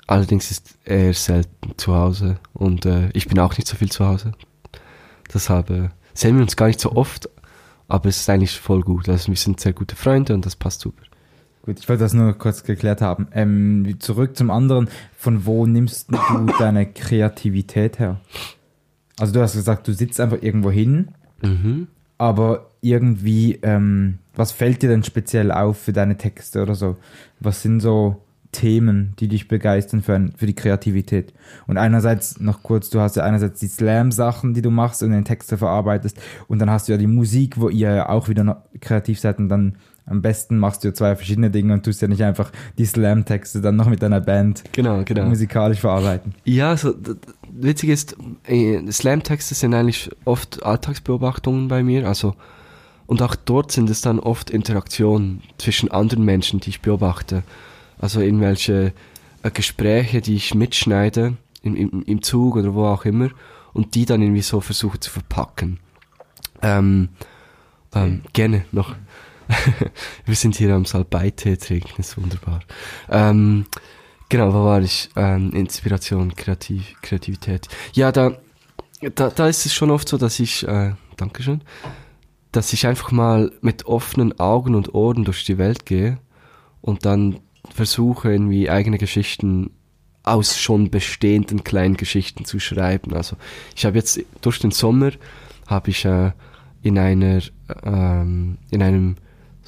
allerdings ist er selten zu Hause und äh, ich bin auch nicht so viel zu Hause. Deshalb äh, sehen wir uns gar nicht so oft, aber es ist eigentlich voll gut. Also wir sind sehr gute Freunde und das passt super. Gut, ich wollte das nur kurz geklärt haben. Ähm, zurück zum anderen. Von wo nimmst du deine Kreativität her? Also du hast gesagt, du sitzt einfach irgendwo hin, Mhm. aber irgendwie, ähm, was fällt dir denn speziell auf für deine Texte oder so? Was sind so Themen, die dich begeistern für, ein, für die Kreativität? Und einerseits noch kurz, du hast ja einerseits die Slam-Sachen, die du machst und in den Texte verarbeitest und dann hast du ja die Musik, wo ihr ja auch wieder kreativ seid und dann am besten machst du ja zwei verschiedene Dinge und tust ja nicht einfach die Slam-Texte dann noch mit deiner Band Genau, genau. musikalisch verarbeiten. Ja, so, d- d- witzig ist, äh, Slam-Texte sind eigentlich oft Alltagsbeobachtungen bei mir, also, und auch dort sind es dann oft Interaktionen zwischen anderen Menschen, die ich beobachte. Also irgendwelche äh, Gespräche, die ich mitschneide, im, im, im Zug oder wo auch immer, und die dann irgendwie so versuche zu verpacken. Ähm, ähm, gerne noch. Wir sind hier am Salbeitee trinken, ist wunderbar. Ähm, Genau, wo war ich? Ähm, Inspiration, Kreativ, Kreativität. Ja, da, da, da ist es schon oft so, dass ich, äh, Dankeschön, dass ich einfach mal mit offenen Augen und Ohren durch die Welt gehe und dann versuche irgendwie eigene Geschichten aus schon bestehenden kleinen Geschichten zu schreiben. Also ich habe jetzt durch den Sommer habe ich äh, in einer ähm, in einem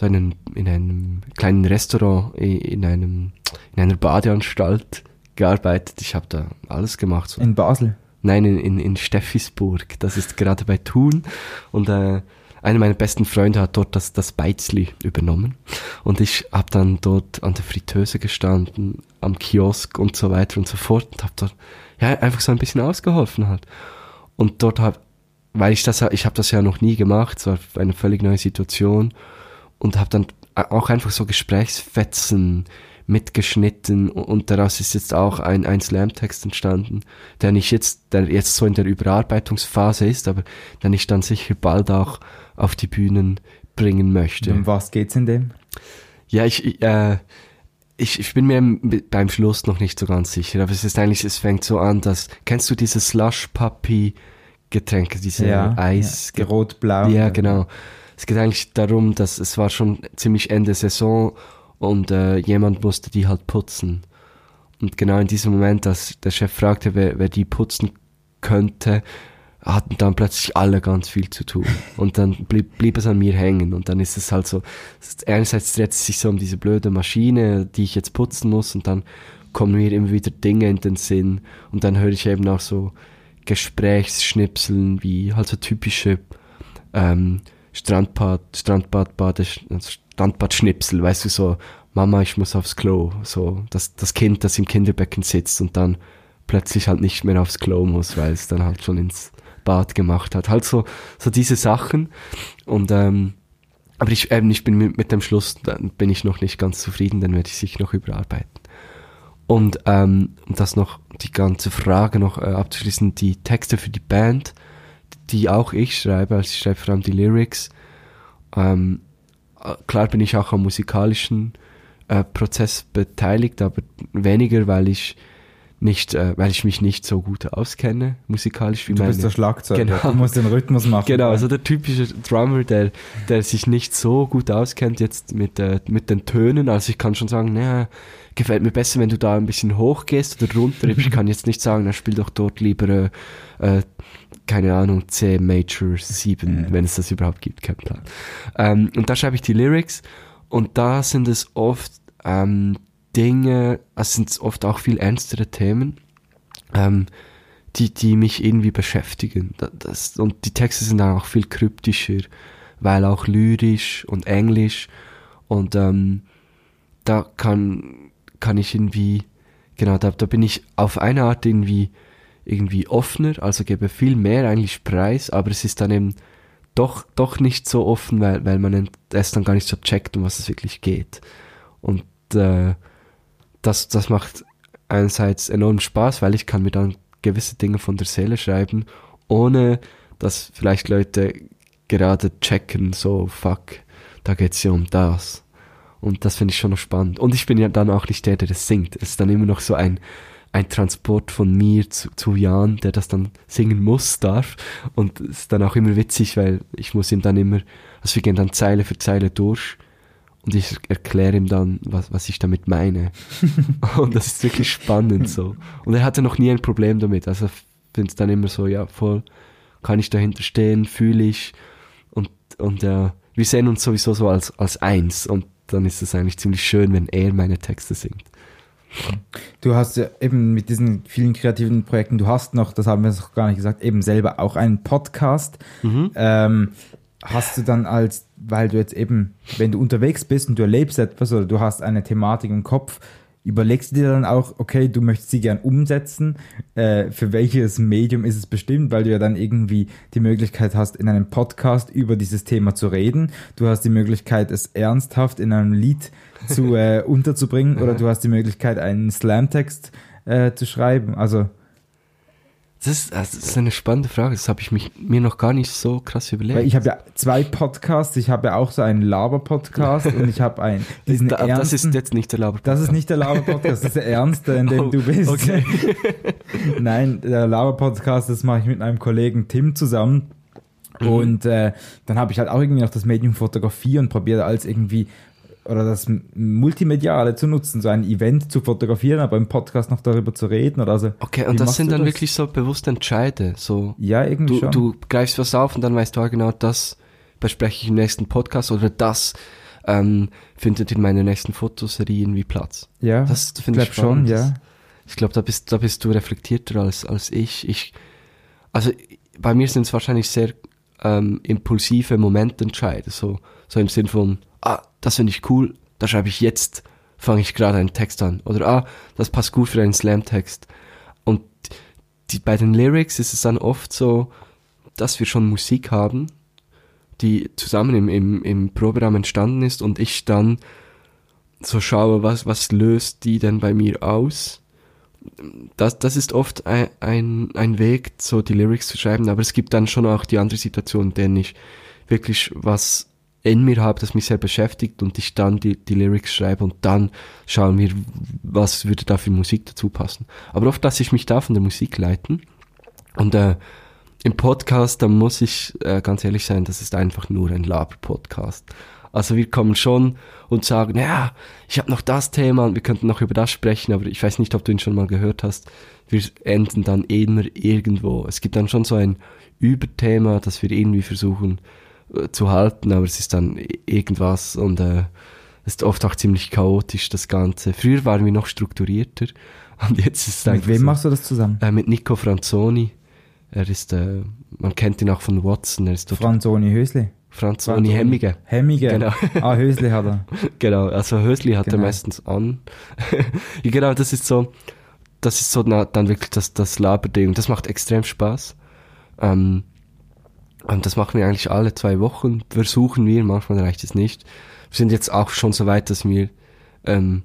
so einen, in einem kleinen Restaurant in einem in einer Badeanstalt gearbeitet. Ich habe da alles gemacht. So. In Basel. Nein, in, in, in Steffisburg. Das ist gerade bei Thun. Und äh, einer meiner besten Freunde hat dort das, das Beizli übernommen. Und ich habe dann dort an der Fritteuse gestanden, am Kiosk und so weiter und so fort. Und habe dort ja, einfach so ein bisschen ausgeholfen halt. Und dort habe, weil ich das ja, ich habe das ja noch nie gemacht, es war eine völlig neue Situation. Und habe dann auch einfach so Gesprächsfetzen mitgeschnitten und- daraus ist jetzt auch ein, ein Slam-Text entstanden, der nicht jetzt, der jetzt so in der Überarbeitungsphase ist, aber den ich dann sicher bald auch auf die Bühnen bringen möchte. Um was geht's in dem? Ja, ich, ich, äh, ich, ich bin mir im- beim Schluss noch nicht so ganz sicher, aber es ist eigentlich, es fängt so an, dass, kennst du diese Slush-Puppy-Getränke, diese Eis, ja. Rot-Blau. ja, genau. Es geht eigentlich darum, dass es war schon ziemlich Ende Saison und äh, jemand musste die halt putzen. Und genau in diesem Moment, dass der Chef fragte, wer, wer die putzen könnte, hatten dann plötzlich alle ganz viel zu tun. Und dann blieb, blieb es an mir hängen. Und dann ist es halt so, einerseits dreht es sich so um diese blöde Maschine, die ich jetzt putzen muss, und dann kommen mir immer wieder Dinge in den Sinn. Und dann höre ich eben auch so Gesprächsschnipseln, wie halt so typische ähm, Strandbad, Strandbad, Bade, Strandbad-Schnipsel, weißt du, so, Mama, ich muss aufs Klo, so, das, das Kind, das im Kinderbecken sitzt und dann plötzlich halt nicht mehr aufs Klo muss, weil es dann halt schon ins Bad gemacht hat. Halt so, so diese Sachen. Und, ähm, aber ich, ähm, ich bin mit, mit dem Schluss, dann bin ich noch nicht ganz zufrieden, dann werde ich sich noch überarbeiten. Und ähm, um das noch, die ganze Frage noch äh, abzuschließen, die Texte für die Band, die auch ich schreibe, also ich schreibe vor allem die Lyrics. Ähm, äh, klar bin ich auch am musikalischen äh, Prozess beteiligt, aber weniger, weil ich nicht, äh, weil ich mich nicht so gut auskenne, musikalisch wie Du meine. bist der Schlagzeuger. Genau. Du musst den Rhythmus machen. Genau, also der typische Drummer, der, der sich nicht so gut auskennt jetzt mit, äh, mit den Tönen. Also ich kann schon sagen, naja, gefällt mir besser, wenn du da ein bisschen hoch gehst oder runter. Ich kann jetzt nicht sagen, er spielt doch dort lieber, äh, äh, keine Ahnung, C Major 7, wenn es das überhaupt gibt, kein Plan. Ähm, und da schreibe ich die Lyrics und da sind es oft ähm, Dinge, es sind oft auch viel ernstere Themen. Ähm, die, die mich irgendwie beschäftigen. Da- Das, und die Texte sind dann auch viel kryptischer, weil auch lyrisch und englisch. Und ähm, da kann, kann ich irgendwie, genau, da, da bin ich auf eine Art irgendwie, irgendwie offener, also gebe viel mehr eigentlich preis, aber es ist dann eben doch, doch nicht so offen, weil, weil man es dann gar nicht so checkt, um was es wirklich geht. Und äh, das, das macht einerseits enorm Spaß, weil ich kann mir dann gewisse Dinge von der Seele schreiben, ohne dass vielleicht Leute gerade checken, so fuck, da geht's ja um das. Und das finde ich schon noch spannend. Und ich bin ja dann auch nicht der, der das singt. Es ist dann immer noch so ein, ein Transport von mir zu, zu Jan, der das dann singen muss, darf. Und es ist dann auch immer witzig, weil ich muss ihm dann immer, also wir gehen dann Zeile für Zeile durch und ich erkläre ihm dann, was, was ich damit meine. und das ist wirklich spannend so. Und er hatte noch nie ein Problem damit. Also ich finde es dann immer so, ja, voll, kann ich dahinter stehen, fühle ich. Und, und äh, wir sehen uns sowieso so als, als eins. Und dann ist es eigentlich ziemlich schön, wenn er meine Texte singt. Du hast ja eben mit diesen vielen kreativen Projekten, du hast noch, das haben wir noch gar nicht gesagt, eben selber auch einen Podcast. Ähm, hast du dann als, weil du jetzt eben, wenn du unterwegs bist und du erlebst etwas oder du hast eine Thematik im Kopf, überlegst du dir dann auch, okay, du möchtest sie gern umsetzen, äh, für welches Medium ist es bestimmt, weil du ja dann irgendwie die Möglichkeit hast, in einem Podcast über dieses Thema zu reden. Du hast die Möglichkeit, es ernsthaft in einem Lied zu äh, unterzubringen oder du hast die Möglichkeit, einen Slamtext äh, zu schreiben. Also Das ist, das ist eine spannende Frage. Das habe ich mich, mir noch gar nicht so krass überlegt. Weil ich habe ja zwei Podcasts. Ich habe ja auch so einen Laber-Podcast und ich habe einen diesen da, das ist ernsten- jetzt nicht der Laber. Das ist nicht der Laber-Podcast, das ist der ernste, in dem Oh, du bist. okay. Nein, der Laber-Podcast, das mache ich mit meinem Kollegen Tim zusammen. Mhm. Und äh, dann habe ich halt auch irgendwie noch das Medium Fotografie und probiere als irgendwie oder das Multimediale zu nutzen, so ein Event zu fotografieren, aber im Podcast noch darüber zu reden oder so. Okay, und das sind dann das? wirklich so bewusste Entscheide. So, Ja, irgendwie du, schon. du greifst was auf und dann weißt du, ah, genau das bespreche ich im nächsten Podcast oder das ähm, findet in meiner nächsten Fotoserie irgendwie Platz. ja, Das finde ich glaub schon, ja. Ich glaube, da bist, da bist du reflektierter als, als ich. ich. Also bei mir sind es wahrscheinlich sehr ähm, impulsive Momententscheide. So, so im Sinn von, ah, das finde ich cool, da schreibe ich jetzt, fange ich gerade einen Text an. Oder ah, das passt gut für einen Slam-Text. Und die, bei den Lyrics ist es dann oft so, dass wir schon Musik haben, die zusammen im, im, im Proberaum entstanden ist und ich dann so schaue, was, was löst die denn bei mir aus. Das, das ist oft ein, ein, ein Weg, so die Lyrics zu schreiben, aber es gibt dann schon auch die andere Situation, in der ich wirklich was in mir habe, das mich sehr beschäftigt und ich dann die, die Lyrics schreibe und dann schauen wir, was würde da für Musik dazu passen. Aber oft lasse ich mich da von der Musik leiten und äh, im Podcast, da muss ich äh, ganz ehrlich sein, das ist einfach nur ein Laber-Podcast. Also wir kommen schon und sagen, ja, ich habe noch das Thema und wir könnten noch über das sprechen, aber ich weiß nicht, ob du ihn schon mal gehört hast. Wir enden dann immer irgendwo. Es gibt dann schon so ein Überthema, das wir irgendwie versuchen zu halten, aber es ist dann i- irgendwas und äh, es ist oft auch ziemlich chaotisch, das Ganze. Früher waren wir noch strukturierter und jetzt ist es Mit wem so. machst du das zusammen? Äh, mit Nico Franzoni. Er ist, äh, man kennt ihn auch von Watson, er ist dort Franzoni Hösli. Franzoni Hemmige. Hemmige. Genau. Ah, Hösli hat er. Genau, also Hösli hat er Genau. meistens an. ja, genau, das ist so, das ist so na, dann wirklich das, das Laberding. Das macht extrem Spaß. Ähm, und das machen wir eigentlich alle zwei Wochen. Versuchen wir, manchmal reicht es nicht. Wir sind jetzt auch schon so weit, dass wir ähm,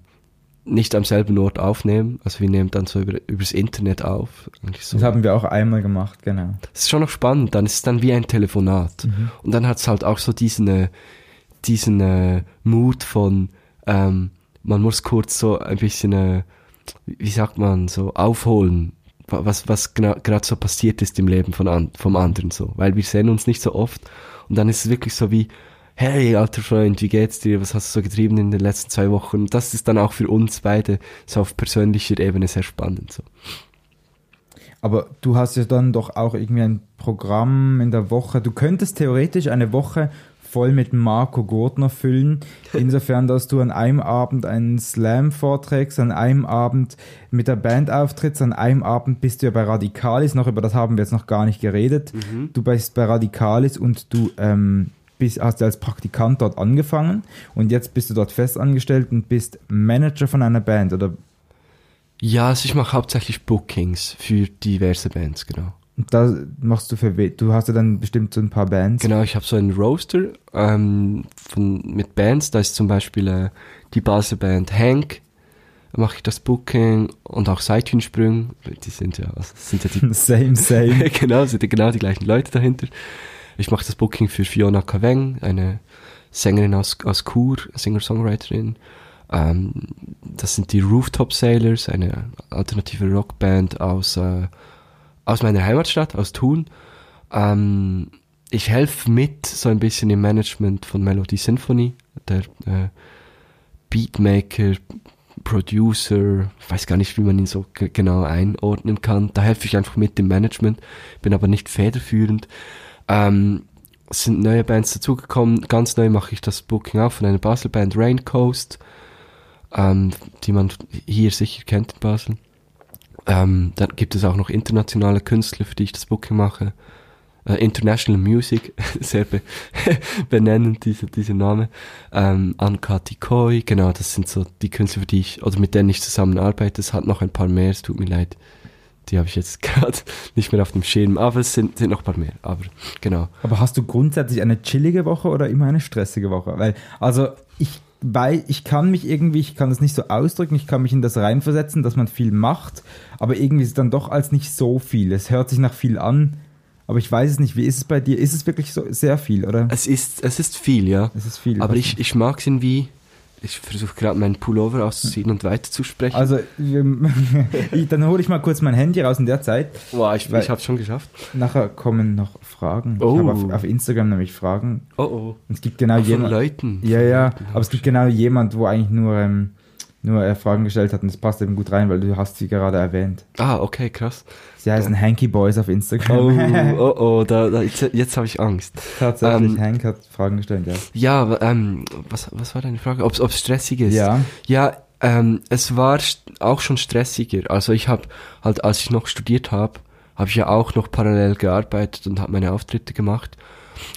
nicht am selben Ort aufnehmen. Also wir nehmen dann so über, übers Internet auf. So. Das haben wir auch einmal gemacht, genau. Das ist schon noch spannend. Dann ist es dann wie ein Telefonat. Und dann hat es halt auch so diesen, äh, diesen äh, Mut von, ähm, man muss kurz so ein bisschen, äh, wie sagt man, so aufholen, was, was gerade so passiert ist im Leben von an, vom anderen so. Weil wir sehen uns nicht so oft. Und dann ist es wirklich so wie, hey, alter Freund, wie geht's dir? Was hast du so getrieben in den letzten zwei Wochen? Und das ist dann auch für uns beide so auf persönlicher Ebene sehr spannend. So. Aber du hast ja dann doch auch irgendwie ein Programm in der Woche. Du könntest theoretisch eine Woche voll mit Marco Gurtner füllen, insofern, dass du an einem Abend einen Slam vorträgst, an einem Abend mit der Band auftrittst, an einem Abend bist du ja bei Radikalis, noch über das haben wir jetzt noch gar nicht geredet. Du bist bei Radikalis und du ähm, bist, hast als Praktikant dort angefangen. Und jetzt bist du dort festangestellt und bist Manager von einer Band oder? Ja, also ich mache hauptsächlich Bookings für diverse Bands, genau. Und da machst du für we du hast ja dann bestimmt so ein paar Bands. Genau, ich habe so einen Roaster ähm, von, mit Bands. Da ist zum Beispiel äh, die Basel Band Hank, mache ich das Booking und auch Seithünsprung. Die sind ja, also sind ja die Same, same. genau, sind ja genau die gleichen Leute dahinter. Ich mache das Booking für Fiona Kaweng, eine Sängerin aus, aus Chur, Singer-Songwriterin. Ähm, das sind die Rooftop Sailors, eine alternative Rockband aus, äh, aus meiner Heimatstadt, aus Thun. Ähm, ich helfe mit so ein bisschen im Management von Melody Symphony, der äh, Beatmaker, Producer, ich weiß gar nicht, wie man ihn so ge- genau einordnen kann. Da helfe ich einfach mit im Management, bin aber nicht federführend. Ähm, es sind neue Bands dazugekommen. Ganz neu mache ich das Booking auch von einer Basel-Band Raincoast, ähm, die man hier sicher kennt in Basel. Ähm, dann gibt es auch noch internationale Künstler, für die ich das Booking mache. Äh, International Music, sehr be benennend dieser, dieser Name. Ähm, Anka Tikoi, genau, das sind so die Künstler, für die ich, oder mit denen ich zusammenarbeite. Es hat noch ein paar mehr, es tut mir leid. Die habe ich jetzt gerade nicht mehr auf dem Schirm, aber es sind, sind noch ein paar mehr. Aber genau. Aber hast du grundsätzlich eine chillige Woche oder immer eine stressige Woche? Weil, also ich weil ich kann mich irgendwie, ich kann das nicht so ausdrücken, ich kann mich in das reinversetzen, dass man viel macht, aber irgendwie ist es dann doch als nicht so viel. Es hört sich nach viel an, aber ich weiß es nicht. Wie ist es bei dir? Ist es wirklich so sehr viel, oder? Es ist, es ist viel, ja. Es ist viel. Aber ich, ich mag es irgendwie. Ich versuche gerade meinen Pullover auszuziehen und weiterzusprechen. Also, ich, dann hole ich mal kurz mein Handy raus in der Zeit. wow, ich, ich habe schon geschafft. Nachher kommen noch Fragen. Oh. Ich habe auf, auf Instagram nämlich Fragen. Oh oh. Und es gibt genau Von jemand. Leuten. Ja, ja, aber es gibt genau jemand, wo eigentlich nur, ähm, nur äh, Fragen gestellt hat und das passt eben gut rein, weil du hast sie gerade erwähnt. Ah, okay, krass. Sie heißen Hanky Boys auf Oh, Instagram. oh, oh, da, da, jetzt, jetzt habe ich Angst. Tatsächlich, Ähm, Hank hat Fragen gestellt, ja. Ja, ähm, was, was war deine Frage? Ob es stressig ist? Ja, Ja, ähm, es war auch schon stressiger. Also ich habe halt, als ich noch studiert habe, habe ich ja auch noch parallel gearbeitet und habe meine Auftritte gemacht.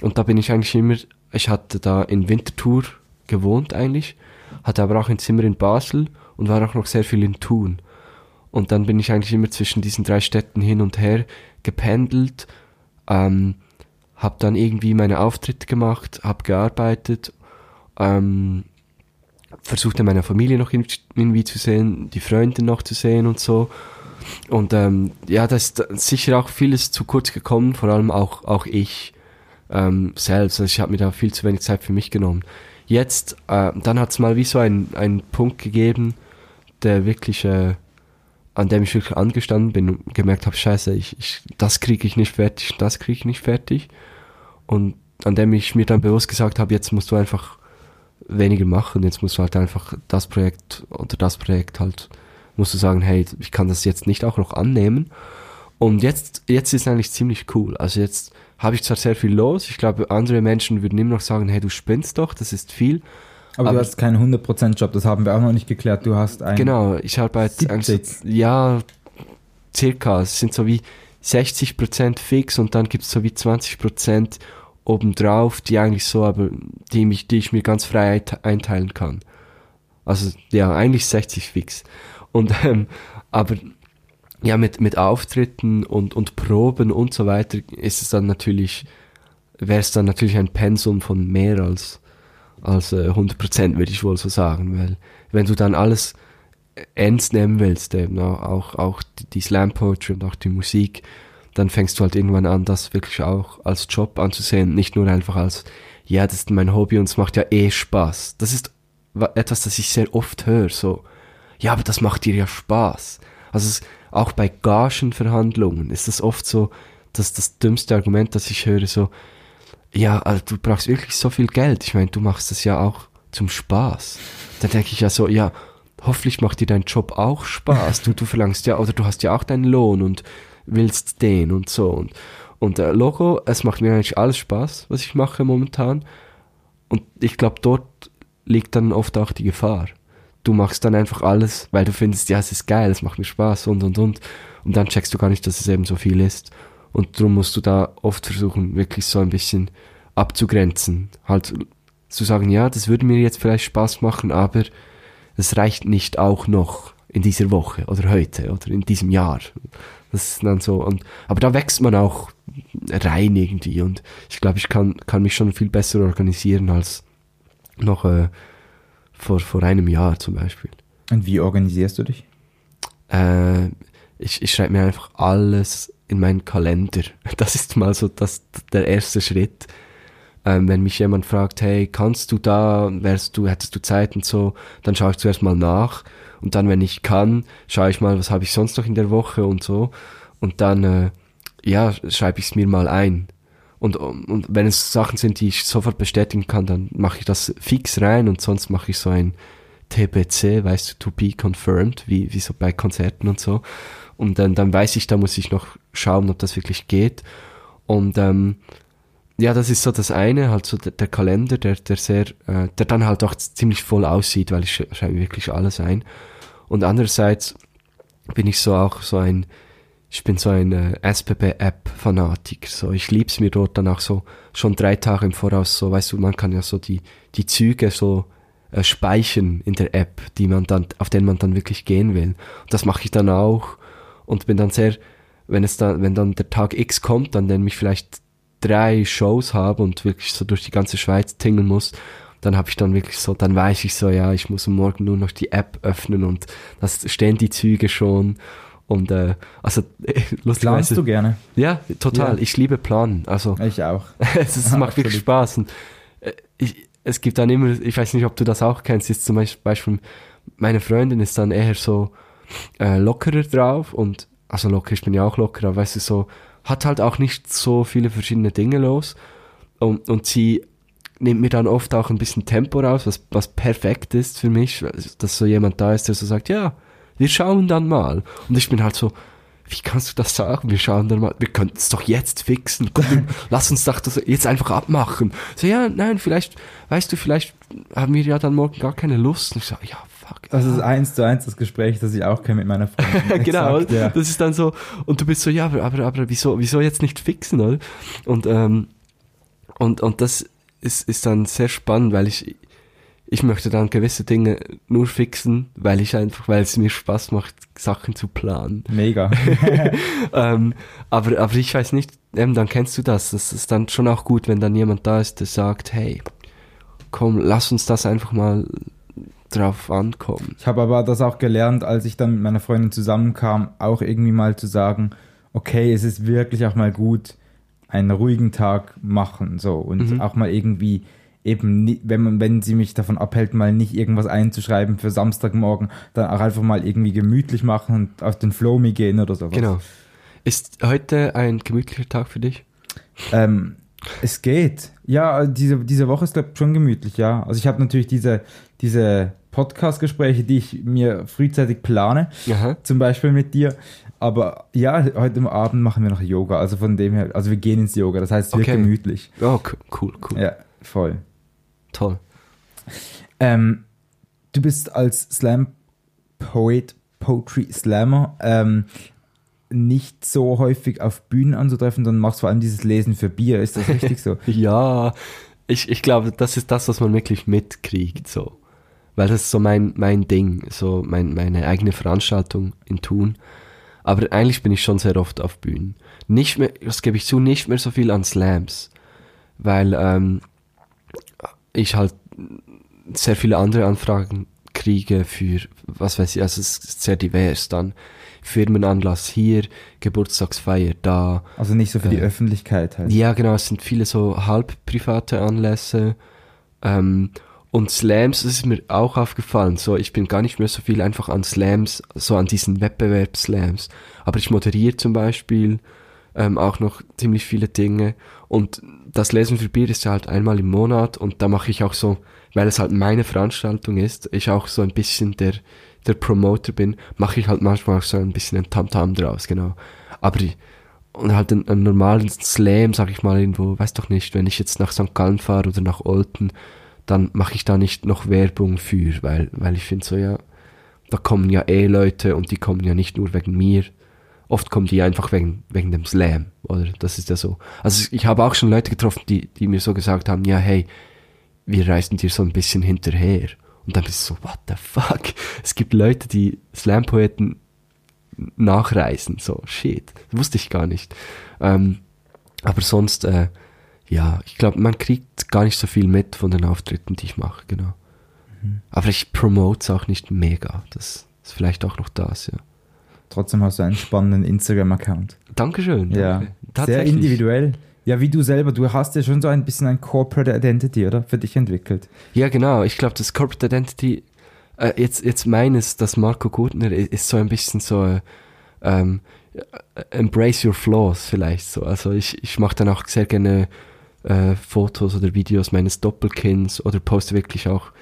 Und da bin ich eigentlich immer, ich hatte da in Winterthur gewohnt eigentlich, hatte aber auch ein Zimmer in Basel und war auch noch sehr viel in Thun. Und dann bin ich eigentlich immer zwischen diesen drei Städten hin und her gependelt, ähm, habe dann irgendwie meine Auftritte gemacht, habe gearbeitet, ähm, versuchte meine Familie noch irgendwie zu sehen, die Freunde noch zu sehen und so. Und ähm, ja, da ist sicher auch vieles zu kurz gekommen, vor allem auch, auch ich ähm, selbst. Also ich habe mir da viel zu wenig Zeit für mich genommen. Jetzt, äh, dann hat es mal wie so einen Punkt gegeben, der wirklich, äh, an dem ich wirklich angestanden bin und gemerkt habe, scheiße, ich, ich, das kriege ich nicht fertig, das kriege ich nicht fertig. Und an dem ich mir dann bewusst gesagt habe, jetzt musst du einfach weniger machen, jetzt musst du halt einfach das Projekt oder das Projekt halt, musst du sagen, hey, ich kann das jetzt nicht auch noch annehmen. Und jetzt, jetzt ist eigentlich ziemlich cool. Also jetzt habe ich zwar sehr viel los, ich glaube, andere Menschen würden immer noch sagen, hey, du spinnst doch, das ist viel. aber, Aber- du hast keinen 100%-Job, das haben wir auch noch nicht geklärt. Du hast einen. Genau, ich arbeite 70. eigentlich, so- ja, circa, es sind so wie 60% fix und dann gibt's so wie 20% obendrauf, die eigentlich so, aber die, mich, die ich mir ganz frei einte- einteilen kann. Also ja, eigentlich 60 fix. Und ähm, aber ja, mit, mit Auftritten und, und Proben und so weiter ist es dann natürlich, wäre es dann natürlich ein Pensum von mehr als, als äh, 100%, würde ich wohl so sagen. Weil wenn du dann alles ernst nehmen willst, eben auch, auch die, Slam Poetry und auch die Musik, dann fängst du halt irgendwann an, das wirklich auch als Job anzusehen, nicht nur einfach als, ja, das ist mein Hobby und es macht ja eh Spaß. Das ist wa- etwas, das ich sehr oft höre, so, ja, aber das macht dir ja Spaß. Also es, auch bei Gagenverhandlungen ist das oft so, dass das dümmste Argument, das ich höre, so, ja, also du brauchst wirklich so viel Geld. Ich meine, du machst das ja auch zum Spaß. Dann denke ich ja so, ja, hoffentlich macht dir dein Job auch Spaß. Du, du verlangst ja, oder du hast ja auch deinen Lohn und willst den und so. Und, und äh, Logo, es macht mir eigentlich alles Spaß, was ich mache momentan. Und ich glaube, dort liegt dann oft auch die Gefahr. Du machst dann einfach alles, weil du findest, ja, es ist geil, es macht mir Spaß und und und. Und dann checkst du gar nicht, dass es eben so viel ist. Und darum musst du da oft versuchen, wirklich so ein bisschen abzugrenzen. Halt zu sagen, ja, das würde mir jetzt vielleicht Spaß machen, aber es reicht nicht auch noch in dieser Woche oder heute oder in diesem Jahr. Das ist dann so. Und, aber da wächst man auch rein irgendwie. Und ich glaube, ich kann, kann mich schon viel besser organisieren als noch äh, vor, vor einem Jahr zum Beispiel. Und wie organisierst du dich? Äh, ich ich schreibe mir einfach alles in meinen Kalender. Das ist mal so das, der erste Schritt. Ähm, wenn mich jemand fragt, hey, kannst du da, wärst du, hättest du Zeit und so, dann schaue ich zuerst mal nach. Und dann, wenn ich kann, schaue ich mal, was habe ich sonst noch in der Woche und so. Und dann, äh, ja, schreibe ich es mir mal ein. Und, und wenn es Sachen sind, die ich sofort bestätigen kann, dann mache ich das fix rein und sonst mache ich so ein TBC, weißt du, to be confirmed, wie, wie so bei Konzerten und so. Und dann, dann weiß ich, da muss ich noch schauen, ob das wirklich geht. Und ähm, ja, das ist so das eine, halt so der, der Kalender, der, der sehr, äh, der dann halt auch ziemlich voll aussieht, weil ich sch- schreibe wirklich alles ein. Und andererseits bin ich so auch so ein, ich bin so ein äh, SPP-App-Fanatiker. So, ich lieb's mir dort dann auch so schon drei Tage im Voraus. So, weißt du, man kann ja so die die Züge so äh, speichern in der App, die man dann, auf denen man dann wirklich gehen will. Und das mache ich dann auch und bin dann sehr, wenn es dann, wenn dann der Tag X kommt, dann nämlich vielleicht drei Shows habe und wirklich so durch die ganze Schweiz tingeln muss, dann habe ich dann wirklich so, dann weiß ich so, ja, ich muss Morgen nur noch die App öffnen und das stehen die Züge schon und äh, also äh, lustigerweise Planst du gerne? ja, total. Ja. Ich liebe Planen. Also Ich auch. es, ist, Ja, macht wirklich. Spaß. Und, äh, ich, es gibt dann immer, ich weiß nicht, ob du das auch kennst, ist zum Beispiel, meine Freundin ist dann eher so äh, lockerer drauf und, also locker, ich bin ja auch locker, aber weißt du, so, hat halt auch nicht so viele verschiedene Dinge los und, und sie nimmt mir dann oft auch ein bisschen Tempo raus, was, was perfekt ist für mich, dass so jemand da ist, der so sagt, ja, wir schauen dann mal. Und ich bin halt so, wie kannst du das sagen? Wir schauen dann mal, wir könnten es doch jetzt fixen. Komm, lass uns doch das jetzt einfach abmachen. So, ja, nein, vielleicht, weißt du, vielleicht haben wir ja dann morgen gar keine Lust. Und ich so, ja, fuck. Das ist eins zu eins das Gespräch, das ich auch kenne mit meiner Freundin. genau, Exakt, ja. das ist dann so, und du bist so, ja, aber, aber, aber wieso, wieso jetzt nicht fixen, oder? Und, ähm, und, und das ist, ist dann sehr spannend, weil ich, ich möchte dann gewisse Dinge nur fixen, weil ich einfach, weil es mir Spaß macht, Sachen zu planen. Mega. ähm, aber, aber ich weiß nicht, eben, dann kennst du das. Das ist dann schon auch gut, wenn dann jemand da ist, der sagt, hey, komm, lass uns das einfach mal drauf ankommen. Ich habe aber das auch gelernt, als ich dann mit meiner Freundin zusammenkam, auch irgendwie mal zu sagen, okay, es ist wirklich auch mal gut, einen ruhigen Tag machen, so und Mhm. auch mal irgendwie eben, wenn man, wenn sie mich davon abhält, mal nicht irgendwas einzuschreiben für Samstagmorgen, dann auch einfach mal irgendwie gemütlich machen und auf den Flow gehen oder sowas. Genau. Ist heute ein gemütlicher Tag für dich? Ähm, es geht. Ja, diese, diese Woche ist glaub, ich, schon gemütlich, ja. Also ich habe natürlich diese, diese Podcast-Gespräche, die ich mir frühzeitig plane, Aha. zum Beispiel mit dir. Aber ja, heute Abend machen wir noch Yoga. Also von dem her, also wir gehen ins Yoga. Das heißt, es wird Okay. gemütlich. Oh, cool, cool. Ja, voll. Toll. Ähm, du bist als Slam Poet, Poetry Slammer ähm, nicht so häufig auf Bühnen anzutreffen, sondern machst vor allem dieses Lesen für Bier. Ist das richtig so? Ja, ich, ich glaube, das ist das, was man wirklich mitkriegt, so. Weil das ist so mein, mein Ding, so mein, meine eigene Veranstaltung in Thun. Aber eigentlich bin ich schon sehr oft auf Bühnen. Nicht mehr, das gebe ich zu, nicht mehr so viel an Slams. Weil ähm, ich halt sehr viele andere Anfragen kriege für, was weiß ich, also es ist sehr divers dann. Firmenanlass hier, Geburtstagsfeier da. Also nicht so für die Äh, Öffentlichkeit halt. Ja, genau, es sind viele so halb private Anlässe. Ähm, und Slams, das ist mir auch aufgefallen. So, ich bin gar nicht mehr so viel einfach an Slams, so an diesen Wettbewerbsslams. Aber ich moderiere zum Beispiel ähm, auch noch ziemlich viele Dinge. Und das Lesen für Bier ist ja halt einmal im Monat und da mache ich auch so, weil es halt meine Veranstaltung ist, ich auch so ein bisschen der, der Promoter bin, mache ich halt manchmal auch so ein bisschen ein Tamtam draus, genau. Aber die, und halt einen, einen normalen Slam, sag ich mal, irgendwo, weiß doch nicht, wenn ich jetzt nach St. Gallen fahre oder nach Olten, dann mache ich da nicht noch Werbung für, weil, weil ich finde so, ja, da kommen ja eh Leute und die kommen ja nicht nur wegen mir. Oft kommen die einfach wegen, wegen dem Slam, oder? Das ist ja so. Also ich habe auch schon Leute getroffen, die, die mir so gesagt haben, ja, hey, wir reisen dir so ein bisschen hinterher. Und dann bist du so, what the fuck? Es gibt Leute, die Slam-Poeten nachreisen, so, shit. Das wusste ich gar nicht. Ähm, aber sonst, äh, ja, ich glaube, man kriegt gar nicht so viel mit von den Auftritten, die ich mache, genau. Aber ich promote es auch nicht mega. Das ist vielleicht auch noch das, ja. Trotzdem hast du einen spannenden Instagram-Account. Dankeschön. Ja. danke. Sehr individuell. Ja, wie du selber, du hast ja schon so ein bisschen ein Corporate Identity, oder? Für dich entwickelt. Ja, genau. Ich glaube, das Corporate Identity, äh, jetzt, jetzt meines, das Marco Gutner ist so ein bisschen so, äh, ähm, äh, embrace your flaws vielleicht so. Also ich, ich mache dann auch sehr gerne äh, Fotos oder Videos meines Doppelkinds oder poste wirklich auch,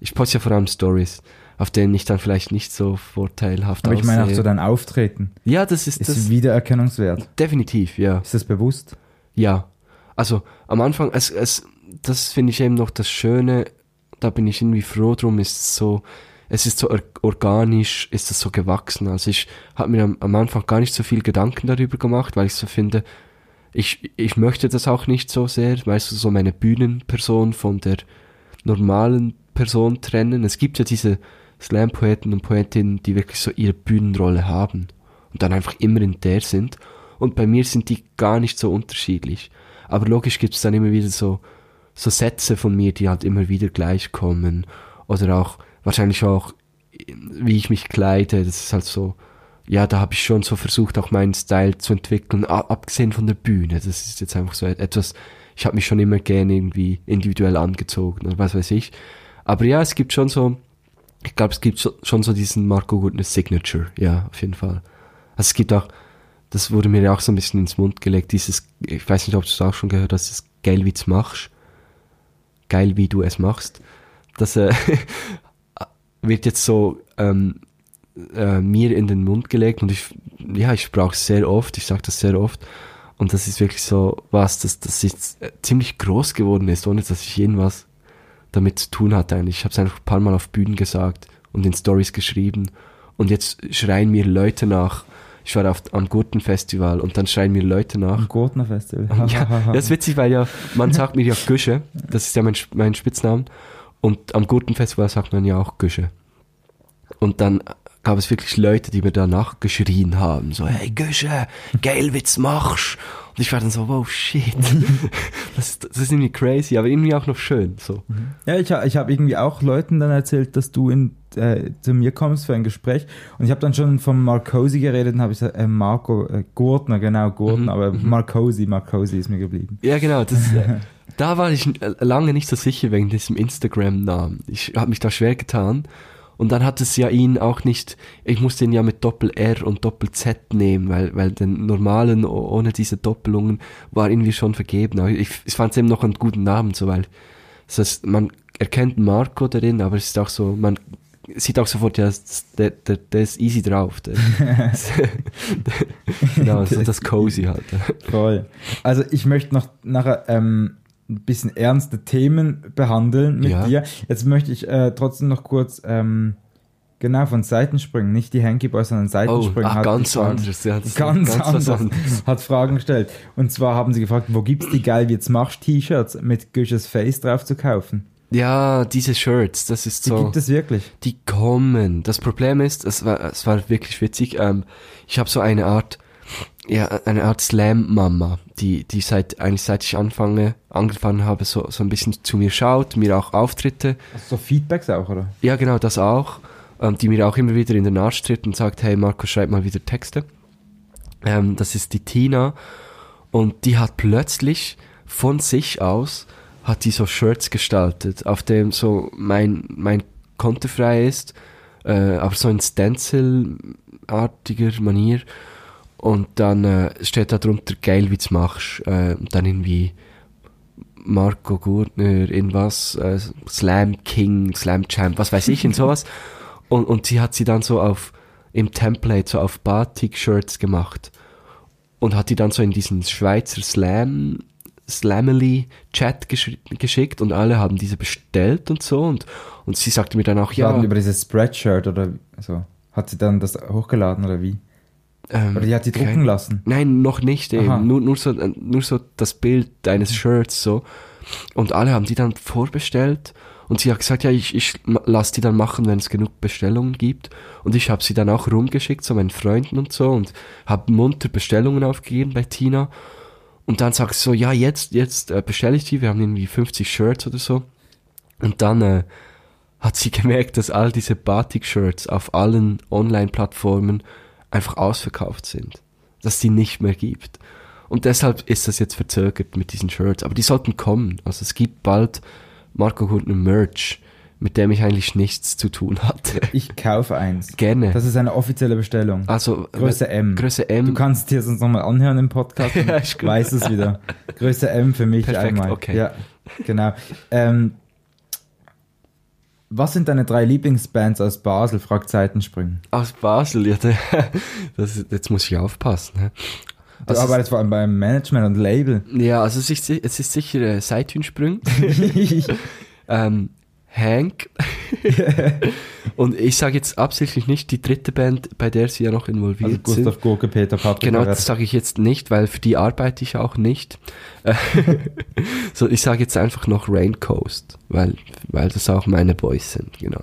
ich poste ja vor allem Stories, auf denen ich dann vielleicht nicht so vorteilhaft Aber ich meine auch so dein Auftreten. Ja, das ist Ist das. wiedererkennungswert. Definitiv, ja. Ist das bewusst? Ja, also am Anfang, es, es, das finde ich eben noch das Schöne, da bin ich irgendwie froh drum, ist es so, es ist so or organisch, ist es so gewachsen. Also ich habe mir am, am Anfang gar nicht so viel Gedanken darüber gemacht, weil ich so finde, ich, ich möchte das auch nicht so sehr, weißt du, so meine Bühnenperson von der normalen Person trennen. Es gibt ja diese Slam-Poeten und Poetinnen, die wirklich so ihre Bühnenrolle haben und dann einfach immer in der sind. Und bei mir sind die gar nicht so unterschiedlich. Aber logisch gibt es dann immer wieder so, so Sätze von mir, die halt immer wieder gleich kommen. Oder auch, wahrscheinlich auch, wie ich mich kleide. Das ist halt so, ja, da habe ich schon so versucht, auch meinen Style zu entwickeln, abgesehen von der Bühne. Das ist jetzt einfach so etwas, ich habe mich schon immer gerne irgendwie individuell angezogen oder was weiß ich. Aber ja, es gibt schon so, ich glaube, es gibt schon so diesen Marco Gutner Signature, ja, auf jeden Fall. Also es gibt auch, das wurde mir ja auch so ein bisschen ins Mund gelegt, dieses, ich weiß nicht, ob du es auch schon gehört hast, das geil, wie du es machst. Geil, wie du es machst. Das äh, wird jetzt so ähm, äh, mir in den Mund gelegt und ich, ja, ich brauche es sehr oft, ich sage das sehr oft. Und das ist wirklich so was, das, das jetzt äh, ziemlich groß geworden ist, ohne dass ich irgendwas damit zu tun hatte eigentlich. Ich habe es einfach ein paar Mal auf Bühnen gesagt und in Stories geschrieben. Und jetzt schreien mir Leute nach. Ich war auf, am Gurtenfestival und dann schreien mir Leute nach. Am Gurtner Festival. Ja, das ist witzig, weil ja, man sagt mir ja Güsche, das ist ja mein, mein Spitznamen. Und am Gurtenfestival sagt man ja auch Güsche. Und dann gab es wirklich Leute, die mir danach geschrien haben, so, hey Güsche, geil, wit's machst. Und ich war dann so, wow, shit. Das ist, das ist irgendwie crazy, aber irgendwie auch noch schön, so. Ja, ich, ich habe irgendwie auch Leuten dann erzählt, dass du in, äh, zu mir kommst für ein Gespräch. Und ich habe dann schon von Marcosi geredet und habe gesagt, äh, Marco äh, Gurtner, genau, Gurtner, Mhm, aber Marcosi, Marcosi ist mir geblieben. Ja, genau. Das, äh, da war ich äh, lange nicht so sicher wegen diesem Instagram-Namen. Ich habe mich da schwer getan. Und dann hat es ja ihn auch nicht, ich musste ihn ja mit Doppel-R und Doppel-Z nehmen, weil, weil den normalen ohne diese Doppelungen war irgendwie schon vergeben. Aber ich, ich fand es eben noch einen guten Namen, so weil das heißt, man erkennt Marco darin, aber es ist auch so, man sieht auch sofort, ja, der, der, der ist easy drauf. Der, genau, so das Cozy halt. Voll. Also ich möchte noch nachher ähm, ein bisschen ernste Themen behandeln mit Ja. dir. Jetzt möchte ich äh, trotzdem noch kurz ähm, genau von Seitensprüngen, nicht die Hanky Boys, sondern Oh, Seitensprüngen. ach, ganz anderes. Ja, Ganz, was anders. anderes. Hat Fragen gestellt. Und zwar haben sie gefragt, wo gibt's die geil wie jetzt machst T-Shirts mit Güsches Face drauf zu kaufen? Ja, diese Shirts, das ist Die so. gibt es wirklich. Die kommen. Das Problem ist, es war, es war wirklich witzig. Ähm, ich habe so eine Art, ja, eine Art Slam-Mama, die, die seit, eigentlich seit ich anfange, angefangen habe, so, so ein bisschen zu mir schaut, mir auch Auftritte. Also so Feedbacks auch, oder? Ja, genau, das auch. Ähm, die mir auch immer wieder in den Arsch tritt und sagt, hey Marco, schreib mal wieder Texte. Ähm, das ist die Tina. Und die hat plötzlich von sich aus, hat die so Shirts gestaltet, auf dem so mein, mein Konto frei ist, äh, aber so in Stencil-artiger Manier. Und dann äh, steht da drunter, geil, wie du machst. Äh, dann irgendwie Marco Gurtner, in was, äh, Slam King, Slam Champ, was weiß ich, in sowas. Und, und sie hat sie dann so auf, im Template, so auf Batik-Shirts gemacht. Und hat die dann so in diesen Schweizer Slam, Slamily-Chat gesch geschickt und alle haben diese bestellt und so. Und, und sie sagte mir dann auch, Ja. ja. Über dieses Spreadshirt oder so. Hat sie dann das hochgeladen oder wie? Ähm, Oder die hat die drucken kein- lassen? Nein, noch nicht eben. Aha. Nur, nur, so, nur so das Bild deines Shirts so. Und alle haben die dann vorbestellt. Und sie hat gesagt, ja, ich, ich ma- lass die dann machen, wenn es genug Bestellungen gibt. Und ich habe sie dann auch rumgeschickt, so meinen Freunden und so. Und habe munter Bestellungen aufgegeben bei Tina. Und dann sagst du so, ja, jetzt, jetzt äh, bestelle ich die. Wir haben irgendwie 50 Shirts oder so. Und dann äh, hat sie gemerkt, dass all diese Batik-Shirts auf allen Online-Plattformen einfach ausverkauft sind. Dass die nicht mehr gibt. Und deshalb ist das jetzt verzögert mit diesen Shirts. Aber die sollten kommen. Also es gibt bald Marco Hurtner Merch, mit dem ich eigentlich nichts zu tun hatte. Ich kaufe eins. Gerne. Das ist eine offizielle Bestellung. also Größe M. Größe M. Du kannst dir sonst nochmal anhören im Podcast Ja, ist gut. weißt es wieder. Größe M für mich Perfekt, einmal. okay. Ja, genau. Ähm, was sind deine drei Lieblingsbands aus Basel? fragt Seitensprung. aus Basel. Ja, das, jetzt muss ich aufpassen. ne? Du Also es- arbeitest vor allem beim Management und Label. Ja, also es ist, es ist sicher äh, ähm, Hank. Und ich sage jetzt absichtlich nicht die dritte Band, bei der sie ja noch involviert Also sind. Gustav Gurke, Peter Patrick. Genau, das sage ich jetzt nicht, weil für die arbeite ich auch nicht. So, ich sage jetzt einfach noch Raincoast, weil, weil das auch meine Boys sind, genau.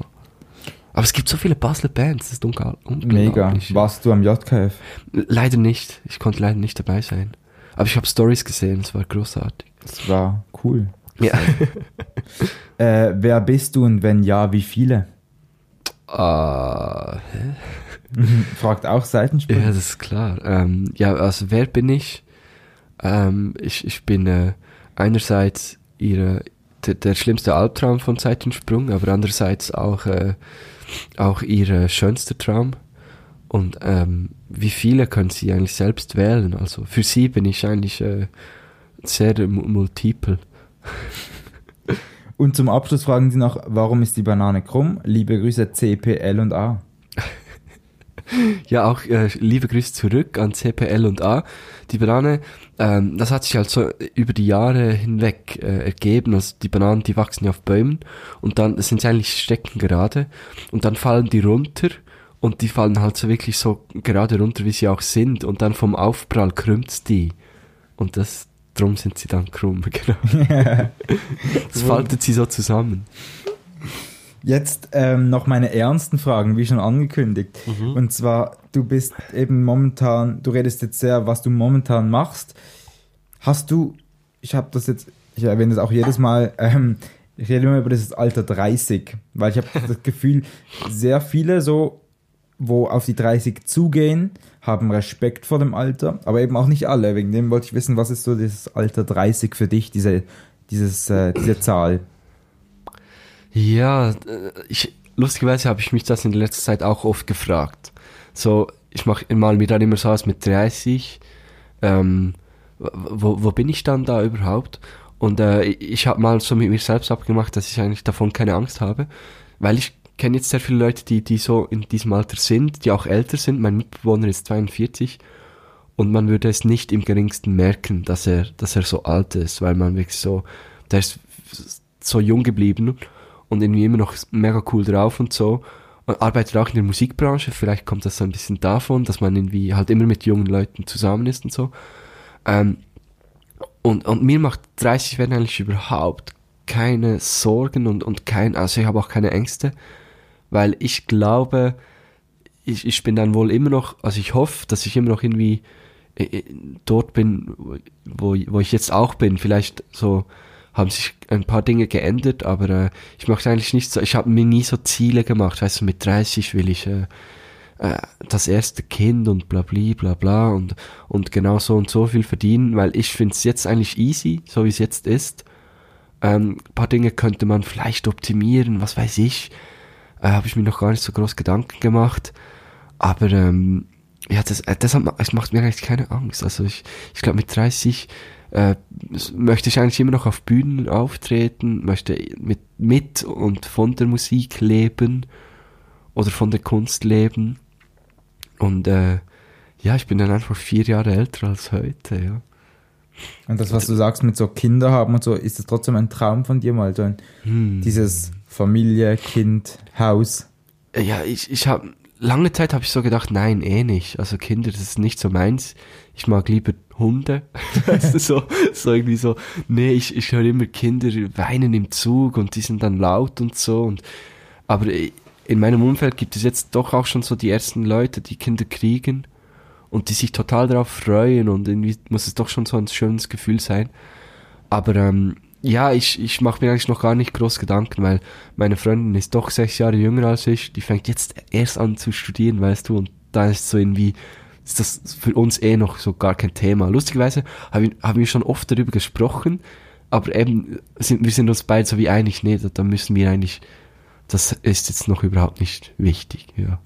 Aber es gibt so viele Basler Bands, das ist unga- Mega. unglaublich. Warst du am JKF? Leider nicht, ich konnte leider nicht dabei sein. Aber ich habe Stories gesehen, es war großartig. Das war cool. Ja. Äh, wer bist du und wenn ja, wie viele? Ah, Fragt auch Seitensprung. ja, das ist klar. Ähm, ja, also wer bin ich? Ähm, ich, ich bin äh, einerseits ihre, der, schlimmste Albtraum von Seitensprung, aber andererseits auch, äh, auch ihr schönster Traum. Und ähm, wie viele können sie eigentlich selbst wählen? Also für sie bin ich eigentlich äh, sehr mu- multiple. Und zum Abschluss fragen sie noch, warum ist die Banane krumm? Liebe Grüße C, P, L und A. Ja, auch äh, liebe Grüße zurück an CPL und A. Die Banane, ähm, das hat sich halt so über die Jahre hinweg äh, ergeben. Also die Bananen, die wachsen ja auf Bäumen und dann sind sie eigentlich stecken gerade und dann fallen die runter und die fallen halt so wirklich so gerade runter, wie sie auch sind und dann vom Aufprall krümmt's die und das drum sind sie dann krumm, genau. das faltet sie so zusammen. Jetzt ähm, noch meine ernsten Fragen, wie schon angekündigt. Und zwar, du bist eben momentan, du redest jetzt sehr, was du momentan machst. Hast du, ich habe das jetzt, ich erwähne das auch jedes Mal, ähm, ich rede immer über das Alter 30, weil ich habe das Gefühl, sehr viele so, wo auf die 30 zugehen, haben Respekt vor dem Alter, aber eben auch nicht alle. Wegen dem wollte ich wissen, was ist so dieses Alter 30 für dich, diese, dieses, äh, diese Zahl? Ja, äh, ich, lustigerweise habe ich mich das in der letzten Zeit auch oft gefragt. So, ich mache mal dann immer so aus mit 30, ähm, wo, wo bin ich dann da überhaupt? Und äh, ich habe mal so mit mir selbst abgemacht, dass ich eigentlich davon keine Angst habe, weil ich kenne jetzt sehr viele Leute, die, die so in diesem Alter sind, die auch älter sind. Mein Mitbewohner ist 42 und man würde es nicht im geringsten merken, dass er, dass er so alt ist, weil man wirklich so, der ist so jung geblieben und irgendwie immer noch mega cool drauf und so. Und arbeitet auch in der Musikbranche, vielleicht kommt das so ein bisschen davon, dass man irgendwie halt immer mit jungen Leuten zusammen ist und so. Ähm, und, und mir macht 30 werden eigentlich überhaupt keine Sorgen und, und kein, also ich habe auch keine Ängste, weil ich glaube, ich, ich bin dann wohl immer noch, also ich hoffe, dass ich immer noch irgendwie äh, dort bin, wo, wo ich jetzt auch bin. Vielleicht so haben sich ein paar Dinge geändert, aber äh, ich möchte eigentlich nicht so, ich habe mir nie so Ziele gemacht, weißt du, mit 30 will ich äh, äh, das erste Kind und bla bla bla bla und, und genau so und so viel verdienen, weil ich finde es jetzt eigentlich easy, so wie es jetzt ist. Ähm, paar Dinge könnte man vielleicht optimieren, was weiß ich. Äh, habe ich mir noch gar nicht so groß Gedanken gemacht. Aber ähm, ja, das, äh, das, hat, das macht mir eigentlich keine Angst. Also ich, ich glaube mit 30 äh, möchte ich eigentlich immer noch auf Bühnen auftreten, möchte mit, mit und von der Musik leben oder von der Kunst leben. Und äh, ja, ich bin dann einfach vier Jahre älter als heute, ja. Und das, was du sagst mit so Kinder haben und so, ist das trotzdem ein Traum von dir mal? So ein, Hm. Dieses Familie, Kind, Haus. Ja, ich, ich habe lange Zeit habe ich so gedacht, nein, eh nicht. Also Kinder, das ist nicht so meins. Ich mag lieber Hunde. weißt du, so, so irgendwie so, nee, ich, ich höre immer Kinder weinen im Zug und die sind dann laut und so. Und, aber in meinem Umfeld gibt es jetzt doch auch schon so die ersten Leute, die Kinder kriegen und die sich total darauf freuen und irgendwie muss es doch schon so ein schönes Gefühl sein. Aber ähm, ja, ich, ich mache mir eigentlich noch gar nicht groß Gedanken, weil meine Freundin ist doch sechs Jahre jünger als ich. Die fängt jetzt erst an zu studieren, weißt du, und da ist so irgendwie, ist das für uns eh noch so gar kein Thema. Lustigerweise haben wir, wir schon oft darüber gesprochen, aber eben sind, wir sind uns beide so wie einig, nee, da, da müssen wir eigentlich, das ist jetzt noch überhaupt nicht wichtig, ja.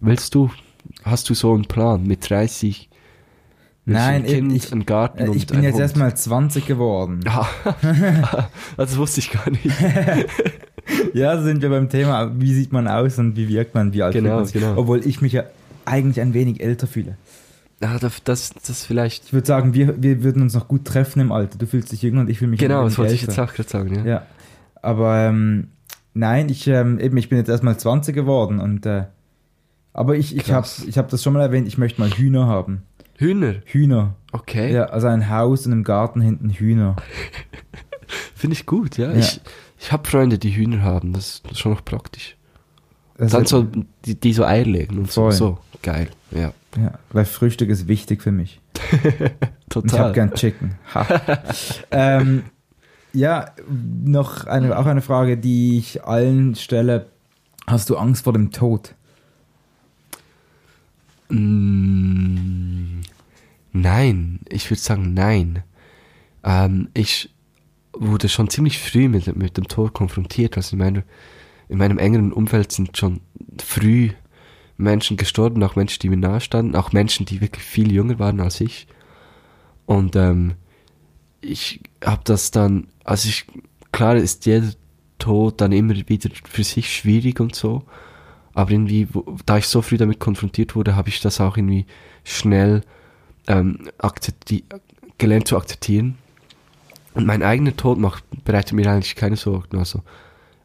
Willst du, hast du so einen Plan mit 30? Nein, ein Kind, ich- einen Garten Äh, Ich bin jetzt Hund? erstmal 20 geworden. Ja, das wusste ich gar nicht. Ja, sind wir beim Thema, wie sieht man aus und wie wirkt man, wie alt Genau, man sich. genau. Obwohl ich mich ja eigentlich ein wenig älter fühle. Ja, das, das, das vielleicht. Ich würde sagen, wir, wir würden uns noch gut treffen im Alter. Du fühlst dich jünger und ich fühle mich ein Genau, das wollte ich älter. jetzt auch gerade sagen, ja. Ja, aber ähm, nein, ich ähm, eben, ich bin jetzt erstmal 20 geworden und äh, aber ich, ich habe ich hab das schon mal erwähnt, ich möchte mal Hühner haben. Hühner, Hühner. okay. Ja, also ein Haus und im Garten hinten Hühner. Finde ich gut, ja. Ja. Ich, ich habe Freunde, die Hühner haben, das, ist schon noch praktisch. Also, Dann so, die, die so Eier legen und so, Voll. so. Geil, ja. Ja, weil Frühstück ist wichtig für mich. Und ich habe Total. gern Chicken. Ähm, ja, noch eine, auch eine Frage, die ich allen stelle. Hast du Angst vor dem Tod? Mm, nein, ich würde sagen nein. Ähm, ich wurde schon ziemlich früh mit, mit dem Tod konfrontiert. Also in, meiner, in meinem engeren Umfeld sind schon früh Menschen gestorben, auch Menschen, die mir nahe standen, auch Menschen, die wirklich viel jünger waren als ich. Und ähm, ich habe das dann, also ich, klar ist jeder Tod dann immer wieder für sich schwierig und so, aber irgendwie, wo, da ich so früh damit konfrontiert wurde, habe ich das auch irgendwie schnell ähm, gelernt zu akzeptieren. Und mein eigener Tod macht, bereitet mir eigentlich keine Sorgen. Also,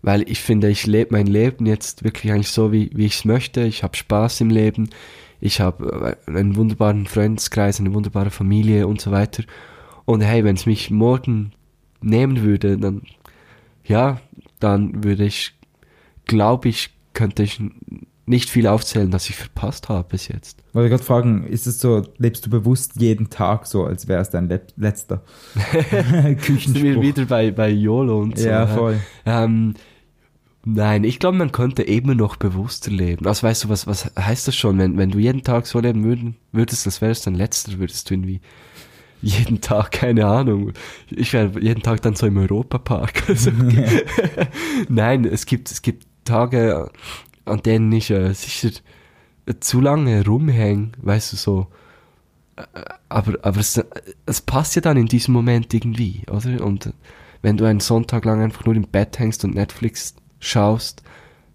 weil ich finde, ich lebe mein Leben jetzt wirklich eigentlich so, wie, wie ich es möchte. Ich habe Spaß im Leben. Ich habe äh, einen wunderbaren Freundeskreis, eine wunderbare Familie und so weiter. Und hey, wenn es mich morgen nehmen würde, dann, ja, dann würde ich, glaube ich, könnte ich nicht viel aufzählen, das ich verpasst habe bis jetzt. Wollte gerade fragen, ist es so, lebst du bewusst jeden Tag so, als wäre es dein Le letzter Sind wir Küchenspruch? wieder bei, bei YOLO und so. Ja, voll. Ähm, nein, ich glaube, man könnte immer noch bewusster leben. Also weißt du, was, was heißt das schon? Wenn, wenn du jeden Tag so leben würden, würdest, das wäre es dein letzter, würdest du irgendwie jeden Tag, keine Ahnung. Ich wäre jeden Tag dann so im Europapark. Also, nein, es gibt, es gibt Tage, an denen ich äh, sicher zu lange rumhänge, weißt du, so. Aber, aber es, es passt ja dann in diesem Moment irgendwie, oder? Und wenn du einen Sonntag lang einfach nur im Bett hängst und Netflix schaust,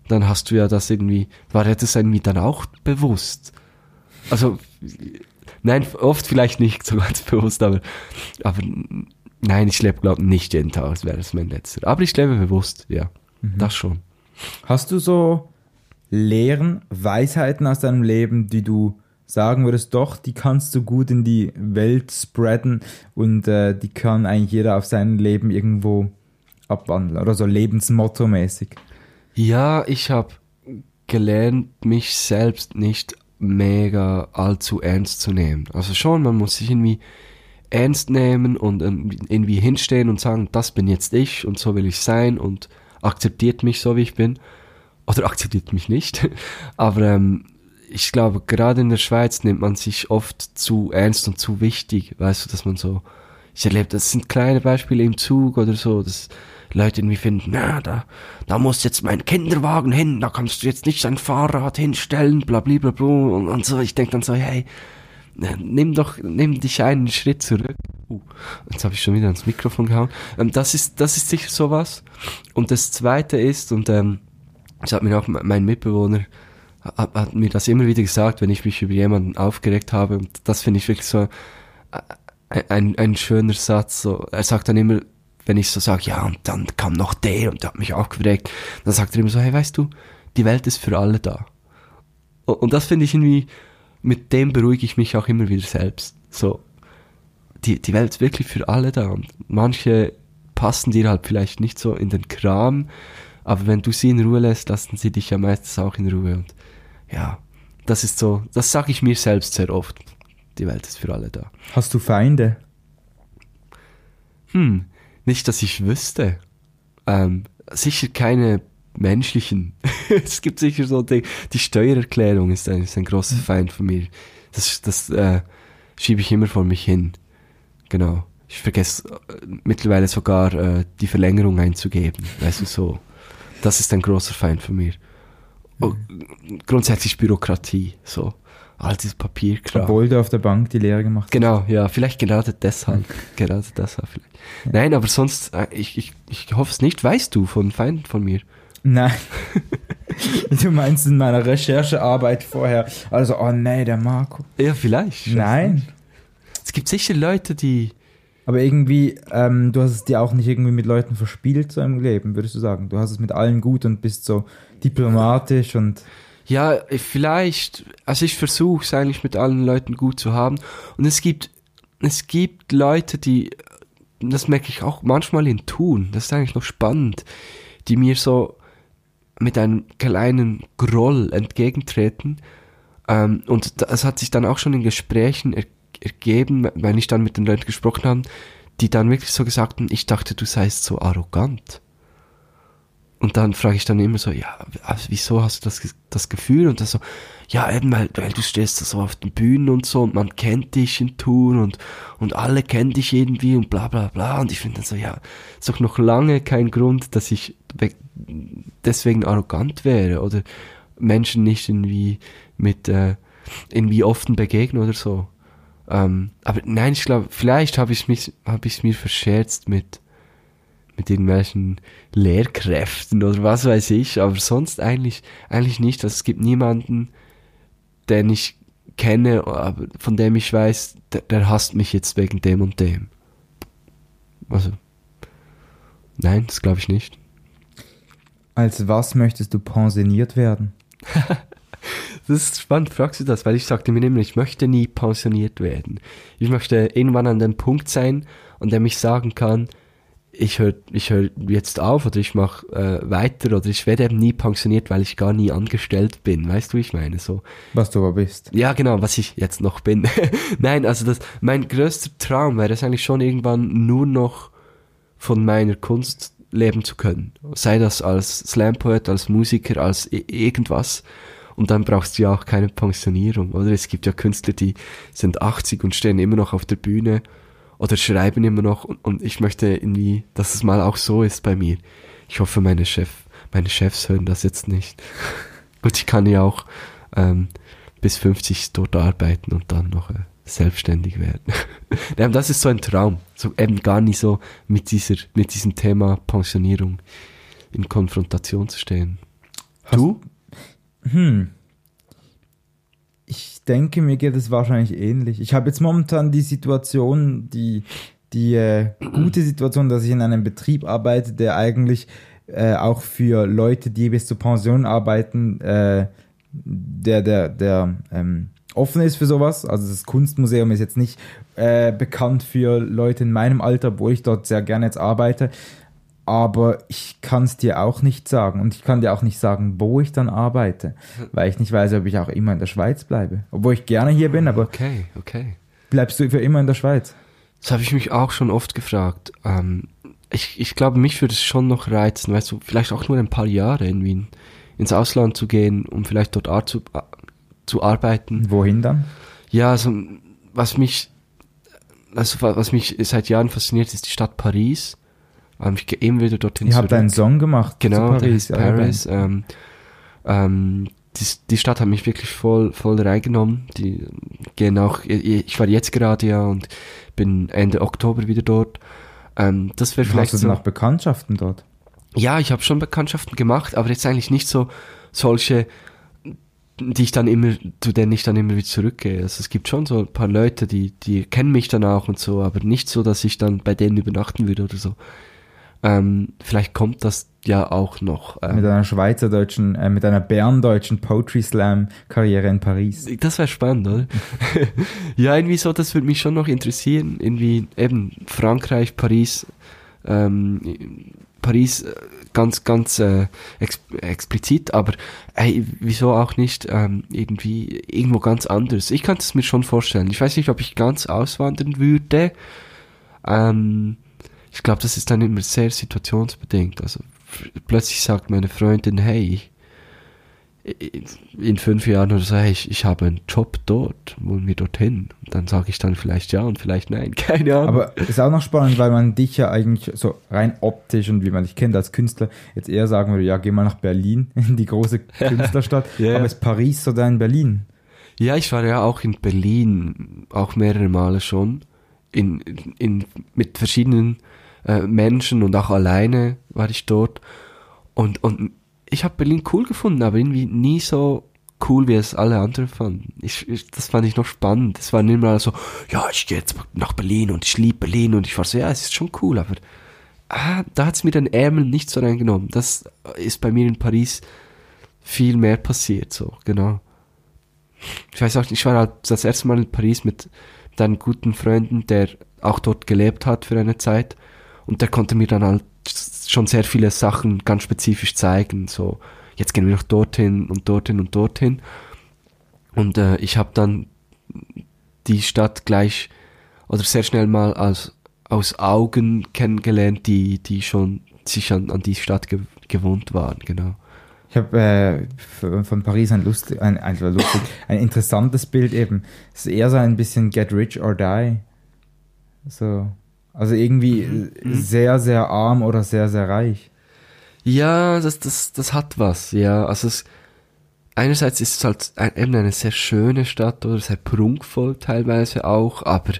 dann hast du ja das irgendwie, war dir das irgendwie dann auch bewusst? Also, nein, oft vielleicht nicht so ganz bewusst, aber, aber nein, ich lebe, glaube nicht jeden Tag, als wäre das mein letzter. Aber ich lebe bewusst, ja. Das schon. Hast du so Lehren, Weisheiten aus deinem Leben, die du sagen würdest, doch, die kannst du gut in die Welt spreaden und äh, die kann eigentlich jeder auf sein Leben irgendwo abwandeln oder so Lebensmotto-mäßig? Ja, ich habe gelernt, mich selbst nicht mega allzu ernst zu nehmen. Also schon, man muss sich irgendwie ernst nehmen und irgendwie hinstehen und sagen, das bin jetzt ich und so will ich sein und akzeptiert mich so wie ich bin. Oder akzeptiert mich nicht. Aber ähm, ich glaube, gerade in der Schweiz nimmt man sich oft zu ernst und zu wichtig. Weißt du, dass man so, ich erlebe, das sind kleine Beispiele im Zug oder so, dass Leute irgendwie finden, na, da, da muss jetzt mein Kinderwagen hin, da kannst du jetzt nicht dein Fahrrad hinstellen, bla, bla, bla, bla und, und so. Ich denke dann so, hey, nimm doch, nimm dich einen Schritt zurück. Uh, jetzt habe ich schon wieder ans Mikrofon gehauen. Ähm, das ist, das ist sicher sowas. Und das zweite ist, und ähm, das hat mir auch mein Mitbewohner, hat, hat mir das immer wieder gesagt, wenn ich mich über jemanden aufgeregt habe. Und das finde ich wirklich so ein, ein, ein schöner Satz. So, er sagt dann immer, wenn ich so sage, ja, und dann kam noch der und der hat mich aufgeregt, dann sagt er immer so, hey, weißt du, die Welt ist für alle da. Und das finde ich irgendwie, mit dem beruhige ich mich auch immer wieder selbst. So, die, die Welt ist wirklich für alle da. Und manche passen dir halt vielleicht nicht so in den Kram, aber wenn du sie in Ruhe lässt, lassen sie dich ja meistens auch in Ruhe. Und ja, das ist so, das sage ich mir selbst sehr oft. Die Welt ist für alle da. Hast du Feinde? Hm, nicht, dass ich wüsste. Ähm, sicher keine menschlichen. es gibt sicher so die, die Steuererklärung ist ein, ist ein großer mhm. Feind von mir. Das, das äh, schiebe ich immer vor mich hin. Genau. Ich vergesse äh, mittlerweile sogar äh, die Verlängerung einzugeben. Weißt du so. Das ist ein großer Feind von mir. Oh, grundsätzlich Bürokratie. So. All dieses Papierkram. Obwohl du auf der Bank die Lehre gemacht hast. Genau, ja, vielleicht gerade deshalb. gerade deshalb vielleicht. Ja. Nein, aber sonst, äh, ich, ich, ich hoffe es nicht. Weißt du von Feinden von mir? Nein. du meinst in meiner Recherchearbeit vorher. Also, oh nee, der Marco. Ja, vielleicht. Nein. Es gibt sicher Leute, die. Aber irgendwie, ähm, du hast es dir auch nicht irgendwie mit Leuten verspielt so im Leben, würdest du sagen. Du hast es mit allen gut und bist so diplomatisch und. Ja, vielleicht. Also ich versuche es eigentlich mit allen Leuten gut zu haben. Und es gibt, es gibt Leute, die, das merke ich auch manchmal in Tun. Das ist eigentlich noch spannend, die mir so mit einem kleinen Groll entgegentreten. Ähm, und es hat sich dann auch schon in Gesprächen er ergeben, wenn ich dann mit den Leuten gesprochen habe, die dann wirklich so gesagt haben, ich dachte, du seist so arrogant. Und dann frage ich dann immer so, ja, also wieso hast du das, das Gefühl? Und dann so, ja, eben, weil, weil du stehst so auf den Bühnen und so und man kennt dich in Tun und, und alle kennen dich irgendwie und bla bla bla. Und ich finde dann so, ja, ist doch noch lange kein Grund, dass ich deswegen arrogant wäre oder Menschen nicht irgendwie mit äh, irgendwie offen begegnen oder so. Ähm, aber nein, ich glaube, vielleicht habe ich mich, habe ich mir verscherzt mit mit irgendwelchen Lehrkräften oder was weiß ich, aber sonst eigentlich eigentlich nicht. Also es gibt niemanden, den ich kenne, aber von dem ich weiß, der, der hasst mich jetzt wegen dem und dem. Also nein, das glaube ich nicht. Als was möchtest du pensioniert werden? das ist spannend, fragst du das, weil ich sagte mir immer, ich möchte nie pensioniert werden. Ich möchte irgendwann an dem Punkt sein, an dem ich sagen kann, ich höre ich hör jetzt auf oder ich mache äh, weiter oder ich werde eben nie pensioniert, weil ich gar nie angestellt bin. Weißt du, wie ich meine? So. Was du aber bist. Ja, genau, was ich jetzt noch bin. Nein, also das, mein größter Traum wäre es eigentlich schon irgendwann nur noch von meiner Kunst leben zu können. Sei das als Slam-Poet, als Musiker, als irgendwas. Und dann brauchst du ja auch keine Pensionierung, oder? Es gibt ja Künstler, die sind 80 und stehen immer noch auf der Bühne oder schreiben immer noch und, und ich möchte irgendwie, dass es mal auch so ist bei mir. Ich hoffe, meine Chef, meine Chefs hören das jetzt nicht. Gut, ich kann ja auch ähm, bis 50 dort arbeiten und dann noch äh, selbstständig werden. das ist so ein Traum. So eben gar nicht so mit dieser, mit diesem Thema Pensionierung in Konfrontation zu stehen. Hast, du? Hm. Ich denke, mir geht es wahrscheinlich ähnlich. Ich habe jetzt momentan die Situation, die, die äh, gute Situation, dass ich in einem Betrieb arbeite, der eigentlich äh, auch für Leute, die bis zur Pension arbeiten, äh, der, der, der ähm, offen ist für sowas. Also das Kunstmuseum ist jetzt nicht äh, bekannt für Leute in meinem Alter, obwohl ich dort sehr gerne jetzt arbeite. aber ich kann es dir auch nicht sagen und ich kann dir auch nicht sagen, wo ich dann arbeite, weil ich nicht weiß, ob ich auch immer in der Schweiz bleibe. Obwohl ich gerne hier bin, aber Okay, okay. bleibst du für immer in der Schweiz? Das habe ich mich auch schon oft gefragt. Ähm, ich, ich glaube, mich würde es schon noch reizen, weißt du, vielleicht auch nur ein paar Jahre in Wien ins Ausland zu gehen, um vielleicht dort Art zu, zu arbeiten. Wohin dann? Ja, also was mich, also wa- was mich seit Jahren fasziniert, ist die Stadt Paris. Ähm, ich gehe eben wieder dorthin Ihr habt einen Song gemacht Genau, zu Paris. der ja, Paris. Ähm, ähm, die, die Stadt hat mich wirklich voll, voll reingenommen. Die gehen auch, ich war jetzt gerade ja und bin Ende Oktober wieder dort. Ähm, das wäre vielleicht Hast du so. noch Bekanntschaften dort? Ja, ich habe schon Bekanntschaften gemacht, aber jetzt eigentlich nicht so solche, die ich dann immer, zu denen ich dann immer wieder zurückgehe. Also es gibt schon so ein paar Leute, die, die kennen mich dann auch und so, aber nicht so, dass ich dann bei denen übernachten würde oder so. Ähm, vielleicht kommt das ja auch noch. Ähm, Mit einer schweizerdeutschen, äh, mit einer berndeutschen Poetry Slam Karriere in Paris. Das wäre spannend, oder? ja, irgendwie so, das würde mich schon noch interessieren. Irgendwie eben Frankreich, Paris, ähm, Paris äh, ganz, ganz äh, ex explizit, aber ey, wieso auch nicht ähm, irgendwie irgendwo ganz anders? Ich kann es mir schon vorstellen. Ich weiß nicht, ob ich ganz auswandern würde. Ähm, ich glaube, das ist dann immer sehr situationsbedingt. Also plötzlich sagt meine Freundin, hey, in fünf Jahren oder so, hey, ich, ich habe einen Job dort, wollen wir dorthin? Und dann sage ich dann vielleicht ja und vielleicht nein, keine Ahnung. Aber ist auch noch spannend, weil man dich ja eigentlich so rein optisch und wie man dich kennt als Künstler jetzt eher sagen würde, ja, geh mal nach Berlin, in die große Künstlerstadt. Ja. Aber ist Paris so dein Berlin? ja, ich war ja auch in Berlin, auch mehrere Male schon, in, in, mit verschiedenen äh, Menschen und auch alleine war ich dort. Und, und ich habe Berlin cool gefunden, aber irgendwie nie so cool, wie es alle anderen fanden. Ich, ich, das fand ich noch spannend. Es waren immer so, ja, ich gehe jetzt nach Berlin und ich liebe Berlin und ich war so, ja, es ist schon cool, aber ah, da hat's mir den Ärmel nicht so reingenommen. Das ist bei mir in Paris viel mehr passiert, so, genau. Ich weiß auch nicht, ich war halt das erste Mal in Paris mit, einem guten Freunden, der auch dort gelebt hat für eine Zeit. Und der konnte mir dann halt schon sehr viele Sachen ganz spezifisch zeigen. So, jetzt gehen wir noch dorthin und dorthin und dorthin. Und äh, ich habe dann die Stadt gleich oder sehr schnell mal als aus Augen kennengelernt, die, die schon sich an, an die Stadt ge gewohnt waren, genau. Ich habe äh, von Paris ein lustig, ein, ein, lustig, ein interessantes Bild eben. Es ist eher so ein bisschen Get Rich or Die. So. Also irgendwie Mhm. äh, sehr, sehr arm oder sehr, sehr reich. Ja, das, das, das hat was, ja. Also es, einerseits ist es halt ein, eben eine sehr schöne Stadt oder sehr prunkvoll teilweise auch, aber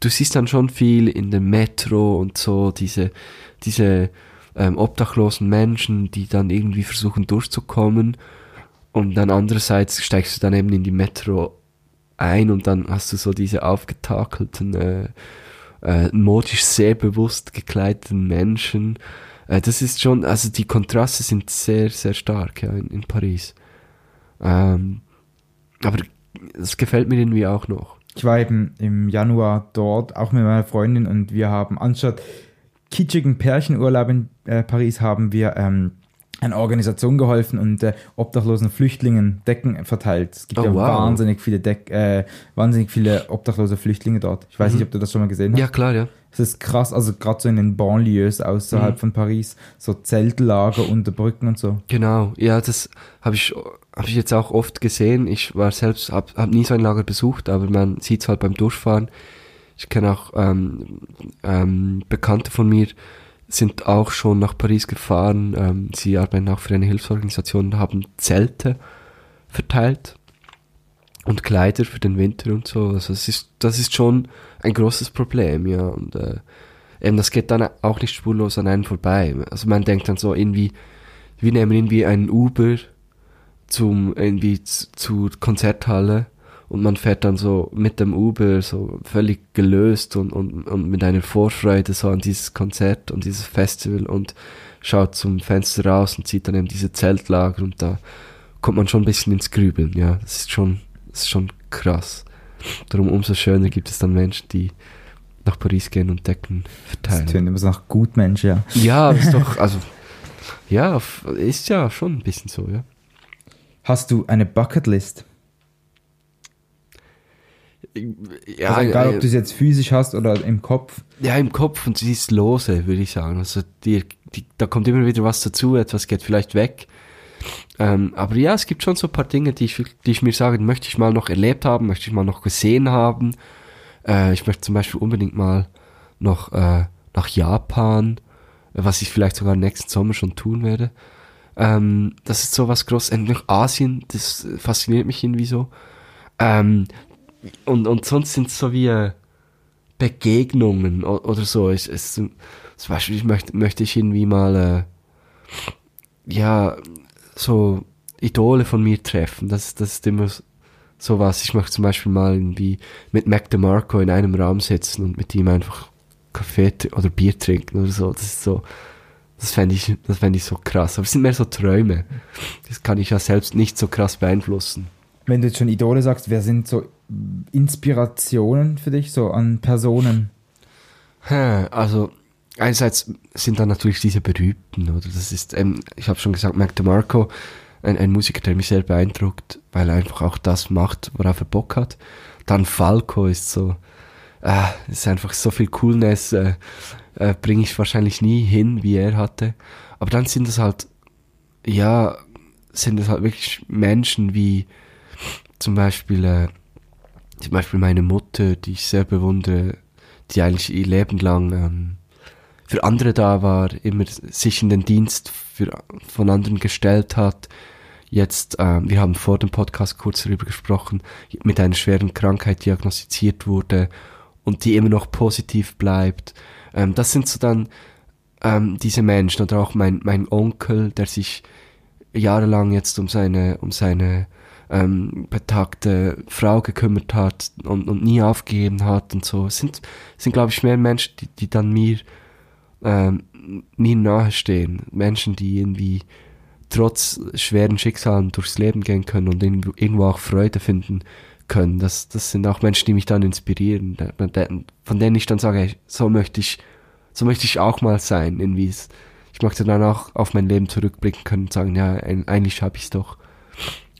du siehst dann schon viel in der Metro und so, diese, diese ähm, obdachlosen Menschen, die dann irgendwie versuchen durchzukommen und dann andererseits steigst du dann eben in die Metro ein und dann hast du so diese aufgetakelten, äh, äh, modisch sehr bewusst gekleideten Menschen. Äh, das ist schon, also die Kontraste sind sehr, sehr stark ja, in, in Paris. Ähm, aber es gefällt mir irgendwie auch noch. Ich war eben im Januar dort, auch mit meiner Freundin, und wir haben anstatt kitschigen Pärchenurlaub in äh, Paris haben wir ähm, einer Organisation geholfen und äh, obdachlosen Flüchtlingen Decken verteilt. Es gibt Oh, ja wow. wahnsinnig viele Deck, äh, wahnsinnig viele obdachlose Flüchtlinge dort. Ich weiß nicht, ob du das schon mal gesehen hast. Ja, klar, ja. Es ist krass, also gerade so in den Banlieues außerhalb Mhm. von Paris, so Zeltlager unter Brücken und so. Genau, ja, das habe ich, hab ich jetzt auch oft gesehen. Ich war selbst, hab, hab nie so ein Lager besucht, aber man sieht's halt beim Durchfahren. Ich kenne auch ähm, ähm, Bekannte von mir, sind auch schon nach Paris gefahren. Ähm, sie arbeiten auch für eine Hilfsorganisation haben Zelte verteilt und Kleider für den Winter und so. Also es ist, das ist schon ein großes Problem, ja. Und äh, eben das geht dann auch nicht spurlos an einem vorbei. Also man denkt dann so irgendwie, wir nehmen irgendwie einen Uber zum irgendwie zur Konzerthalle und man fährt dann so mit dem Uber so völlig gelöst und, und, und mit einer Vorfreude so an dieses Konzert und dieses Festival und schaut zum Fenster raus und sieht dann eben diese Zeltlager und da kommt man schon ein bisschen ins Grübeln, ja. Das ist schon, das ist schon krass. Darum umso schöner gibt es dann Menschen, die nach Paris gehen und Decken Das verteilen. tönt immer so nach Gutmensch, ja. Ja, ist doch, also, ja, ist ja schon ein bisschen so, ja. Hast du eine Bucketlist? Ja, also egal, äh, ob du es jetzt physisch hast oder im Kopf. ja, im Kopf und sie ist lose, würde ich sagen. Also, die, die, da kommt immer wieder was dazu, etwas geht vielleicht weg. Ähm, aber ja, es gibt schon so ein paar Dinge, die ich, die ich mir sage, möchte ich mal noch erlebt haben, möchte ich mal noch gesehen haben. Äh, ich möchte zum Beispiel unbedingt mal noch äh, nach Japan, was ich vielleicht sogar nächsten Sommer schon tun werde. Ähm, das ist so was Großes. Und nach Asien, das fasziniert mich irgendwie so. Ähm, und, und sonst sind es so wie äh, Begegnungen oder so. Es, es, zum Beispiel ich möchte, möchte ich irgendwie mal, äh, ja, so Idole von mir treffen. Das, das ist immer so was. Ich möchte zum Beispiel mal irgendwie mit Mac DeMarco in einem Raum sitzen und mit ihm einfach Kaffee oder Bier trinken oder so. Das ist so, das fände ich, das fände ich so krass. Aber es sind mehr so Träume. Das kann ich ja selbst nicht so krass beeinflussen. Wenn du jetzt schon Idole sagst, wer sind so Inspirationen für dich, so an Personen? Also, einerseits sind dann natürlich diese berühmten, oder? Das ist, ähm, ich habe schon gesagt, Mac DeMarco, ein, ein Musiker, der mich sehr beeindruckt, weil er einfach auch das macht, worauf er Bock hat. Dann Falco ist so, äh, ist einfach so viel Coolness, äh, äh, bringe ich wahrscheinlich nie hin, wie er hatte. Aber dann sind es halt, ja, sind es halt wirklich Menschen wie zum Beispiel, äh, zum Beispiel meine Mutter, die ich sehr bewundere, die eigentlich ihr Leben lang ähm, für andere da war, immer sich in den Dienst für, von anderen gestellt hat. Jetzt, ähm, wir haben vor dem Podcast kurz darüber gesprochen, mit einer schweren Krankheit diagnostiziert wurde und die immer noch positiv bleibt. Ähm, das sind so dann ähm, diese Menschen oder auch mein, mein Onkel, der sich jahrelang jetzt um seine, um seine ähm, betagte Frau gekümmert hat und, und nie aufgegeben hat und so. Es sind, sind glaube ich, mehr Menschen, die, die dann mir, ähm, mir nahestehen. Menschen, die irgendwie trotz schweren Schicksalen durchs Leben gehen können und irgendwo, auch Freude finden können. Das, das sind auch Menschen, die mich dann inspirieren, von denen ich dann sage, hey, so möchte ich, so möchte ich auch mal sein, irgendwie. Ich möchte dann auch auf mein Leben zurückblicken können und sagen, ja, eigentlich habe ich es doch.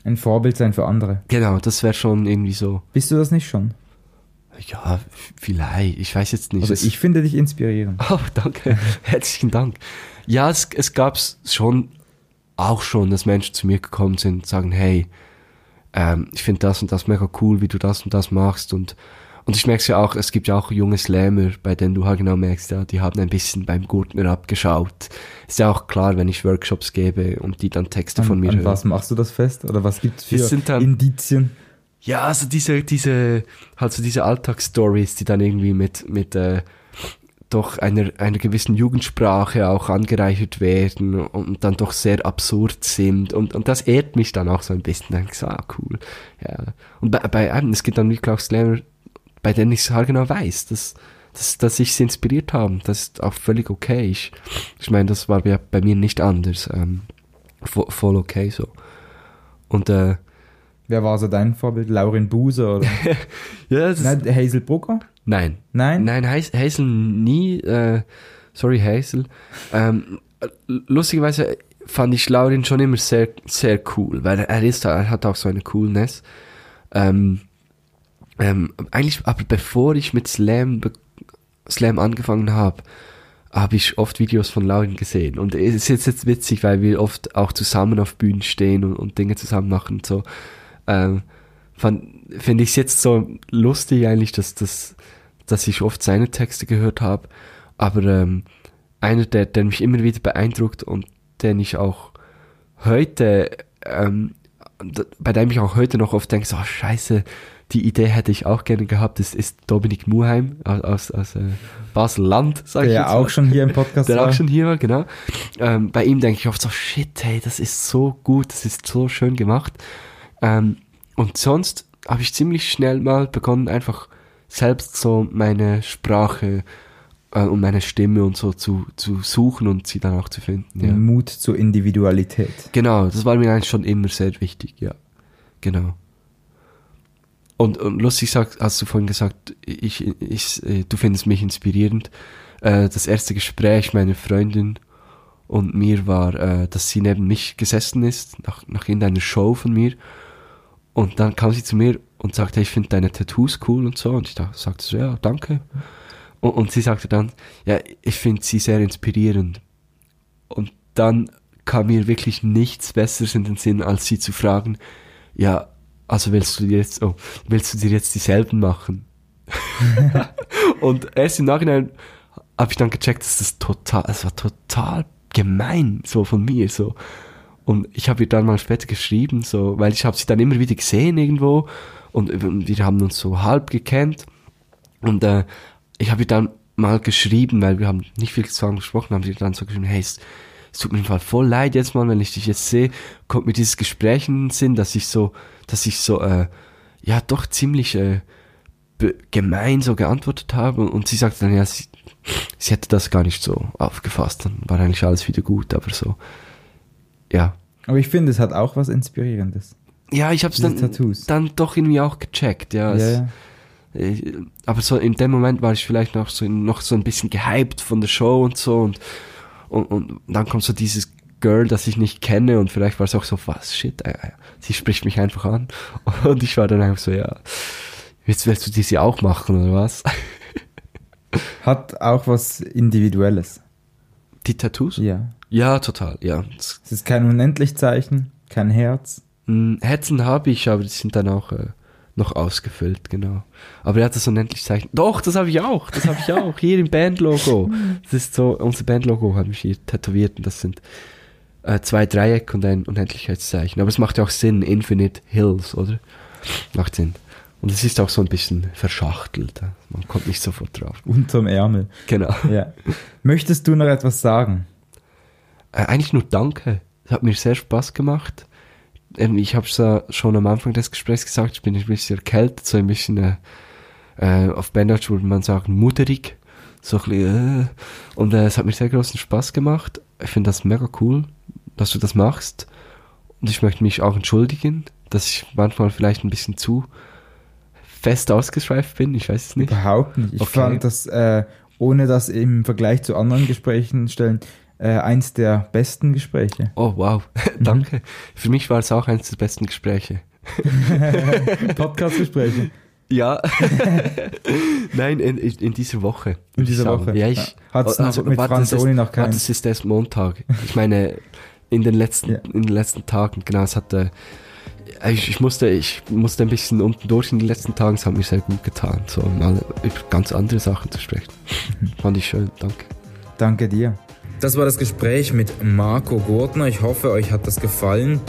Ein Vorbild sein für andere. Genau, das wäre schon irgendwie so. Bist du das nicht schon? Ja, vielleicht, ich weiß jetzt nicht. Also Es- ich finde dich inspirierend. Oh, danke. Herzlichen Dank. Ja, es, es gab schon, auch schon, dass Menschen zu mir gekommen sind und sagen, hey, ähm, ich finde das und das mega cool, wie du das und das machst und und ich merke ja auch, es gibt ja auch junge Slammer, bei denen du halt genau merkst, ja, die haben ein bisschen beim Gurtner abgeschaut. Ist ja auch klar, wenn ich Workshops gebe und die dann Texte von An, mir an hören. was machst du das fest? Oder was gibt's für Es dann- Indizien? Ja, also diese, diese, halt so diese Alltagsstories, die dann irgendwie mit, mit, äh, doch einer, einer gewissen Jugendsprache auch angereichert werden und dann doch sehr absurd sind und, und das ehrt mich dann auch so ein bisschen. Dann ich so, ah, cool. Ja. Und bei, bei einem, es gibt dann wirklich auch Slammer, bei denen ich halt genau weiß, dass, dass, dass ich sie inspiriert haben. Das ist auch völlig okay. Ich, ich meine, das war ja bei mir nicht anders. Ähm, vo- voll okay so. Und, äh, Wer war so dein Vorbild? Laurin Buser oder? ja, das Nein, Hazel Brugger? Nein. Nein? Nein, Hazel, Hazel nie. Äh, sorry, Hazel. Ähm, äh, lustigerweise fand ich Laurin schon immer sehr, sehr cool, weil er ist, er hat auch so eine Coolness. Ähm, ähm, eigentlich, aber bevor ich mit Slam, Slam angefangen habe, habe ich oft Videos von Laurin gesehen. Und es ist jetzt, jetzt witzig, weil wir oft auch zusammen auf Bühnen stehen und, und Dinge zusammen machen und so. Ähm, finde ich es jetzt so lustig eigentlich, dass, dass, dass ich oft seine Texte gehört habe. Aber ähm, einer, der, der mich immer wieder beeindruckt und den ich auch heute, ähm, bei dem ich auch heute noch oft denke, so, oh, scheiße, die Idee hätte ich auch gerne gehabt, das ist Dominik Muheim aus, aus, äh, Basel-Land, sag Der ich ja jetzt auch mal. schon hier im Podcast Der war. auch schon hier war, genau. Ähm, bei ihm denke ich oft so, shit, hey, das ist so gut, das ist so schön gemacht. Ähm, und sonst habe ich ziemlich schnell mal begonnen, einfach selbst so meine Sprache äh, und meine Stimme und so zu, zu suchen und sie dann auch zu finden. Ja. Mut zur Individualität. Genau, das war mir eigentlich schon immer sehr wichtig, ja. Genau. Und, und lustig sagt, hast du vorhin gesagt, ich, ich, äh, du findest mich inspirierend. Äh, das erste Gespräch meiner Freundin und mir war, äh, dass sie neben mich gesessen ist, nach, nach irgendeiner Show von mir. Und dann kam sie zu mir und sagte, ich finde deine Tattoos cool und so. Und ich dachte, sagte so, ja, danke. Und, und sie sagte dann, ja, ich finde sie sehr inspirierend. Und dann kam mir wirklich nichts Besseres in den Sinn, als sie zu fragen, ja, also willst du dir jetzt, oh, willst du dir jetzt dieselben machen? und erst im Nachhinein habe ich dann gecheckt, dass das total, es war total gemein, so von mir, so. Und ich habe ihr dann mal später geschrieben, so, weil ich habe sie dann immer wieder gesehen irgendwo und wir haben uns so halb gekannt und äh, ich habe ihr dann mal geschrieben, weil wir haben nicht viel zusammen gesprochen, haben sie dann so geschrieben, hey, es, es tut mir im Fall voll leid jetzt mal, wenn ich dich jetzt sehe, kommt mir dieses Gespräch in den Sinn, dass ich so, dass ich so, äh, ja, doch ziemlich äh, gemein so geantwortet habe und, sie sagte dann, ja, sie, sie hätte das gar nicht so aufgefasst, dann war eigentlich alles wieder gut, aber so, ja. Aber ich finde, es hat auch was Inspirierendes. Ja, ich habe es dann, dann doch irgendwie auch gecheckt, ja. Es, ja, äh, aber so in dem Moment war ich vielleicht noch so, noch so ein bisschen gehypt von der Show und so und, und, und dann kommt so dieses Girl, das ich nicht kenne und vielleicht war es auch so, was, shit, äh, äh, sie spricht mich einfach an und ich war dann einfach so, ja, jetzt willst du diese auch machen oder was? Hat auch was Individuelles. Die Tattoos? Ja. Ja, total, ja. Es ist kein Unendlichzeichen, kein Herz. Hm, Herzen habe ich, aber die sind dann auch äh, noch ausgefüllt, genau. Aber er hat das Unendlichzeichen. Doch, das habe ich auch, das habe ich auch. Hier im Bandlogo. Das ist so, unser Bandlogo habe ich hier tätowiert und das sind äh, zwei Dreieck und ein Unendlichkeitszeichen. Aber es macht ja auch Sinn, Infinite Hills, oder? Macht Sinn. Und es ist auch so ein bisschen verschachtelt. Man kommt nicht sofort drauf. Unterm Ärmel. Genau. Ja. Möchtest du noch etwas sagen? Äh, eigentlich nur Danke. Es hat mir sehr Spaß gemacht. Ähm, ich habe es ja schon am Anfang des Gesprächs gesagt, ich bin ein bisschen erkältet, so ein bisschen äh, äh auf Bandage würde man sagen, mutterig. So ein bisschen, äh, und äh, es hat mir sehr großen Spaß gemacht. Ich finde das mega cool, dass du das machst. Und ich möchte mich auch entschuldigen, dass ich manchmal vielleicht ein bisschen zu fest ausgeschweift bin. Ich weiß es nicht. Überhaupt nicht. Ich okay. fand das, äh, ohne das im Vergleich zu anderen Gesprächen stellen, äh, eins der besten Gespräche. Oh, wow. Danke. Für mich war es auch eins der besten Gespräche. Podcast-Gespräche. Ja. Nein, in, in, dieser Woche. In dieser Woche. Ja, ich. Hat es also, mit Franzoni noch keinen. Das ist erst Montag. Ich meine, in den letzten, ja. in den letzten Tagen, genau, es hatte. Ich, ich, musste, ich musste ein bisschen unten durch in den letzten Tagen, es hat mir sehr gut getan, so alle, über ganz andere Sachen zu sprechen. Mhm. Fand ich schön, danke. Danke dir. Das war das Gespräch mit Marco Gurtner. Ich hoffe, euch hat das gefallen.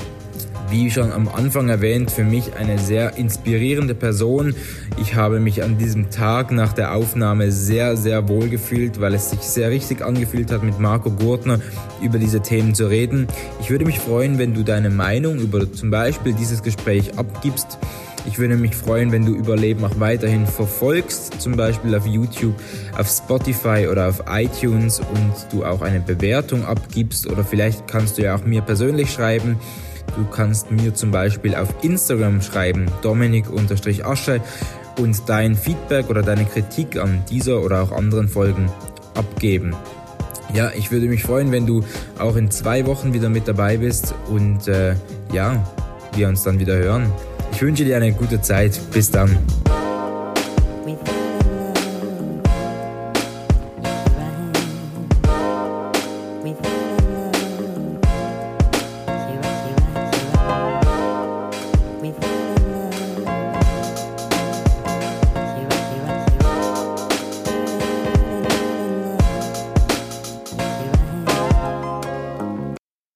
Wie schon am Anfang erwähnt, für mich eine sehr inspirierende Person. Ich habe mich an diesem Tag nach der Aufnahme sehr, sehr wohl gefühlt, weil es sich sehr richtig angefühlt hat, mit Marco Gurtner über diese Themen zu reden. Ich würde mich freuen, wenn du deine Meinung über zum Beispiel dieses Gespräch abgibst. Ich würde mich freuen, wenn du Überleben auch weiterhin verfolgst, zum Beispiel auf YouTube, auf Spotify oder auf iTunes und du auch eine Bewertung abgibst oder vielleicht kannst du ja auch mir persönlich schreiben. Du kannst mir zum Beispiel auf Instagram schreiben, Dominik-Asche und dein Feedback oder deine Kritik an dieser oder auch anderen Folgen abgeben. Ja, ich würde mich freuen, wenn du auch in zwei Wochen wieder mit dabei bist und äh, ja, wir uns dann wieder hören. Ich wünsche dir eine gute Zeit. Bis dann.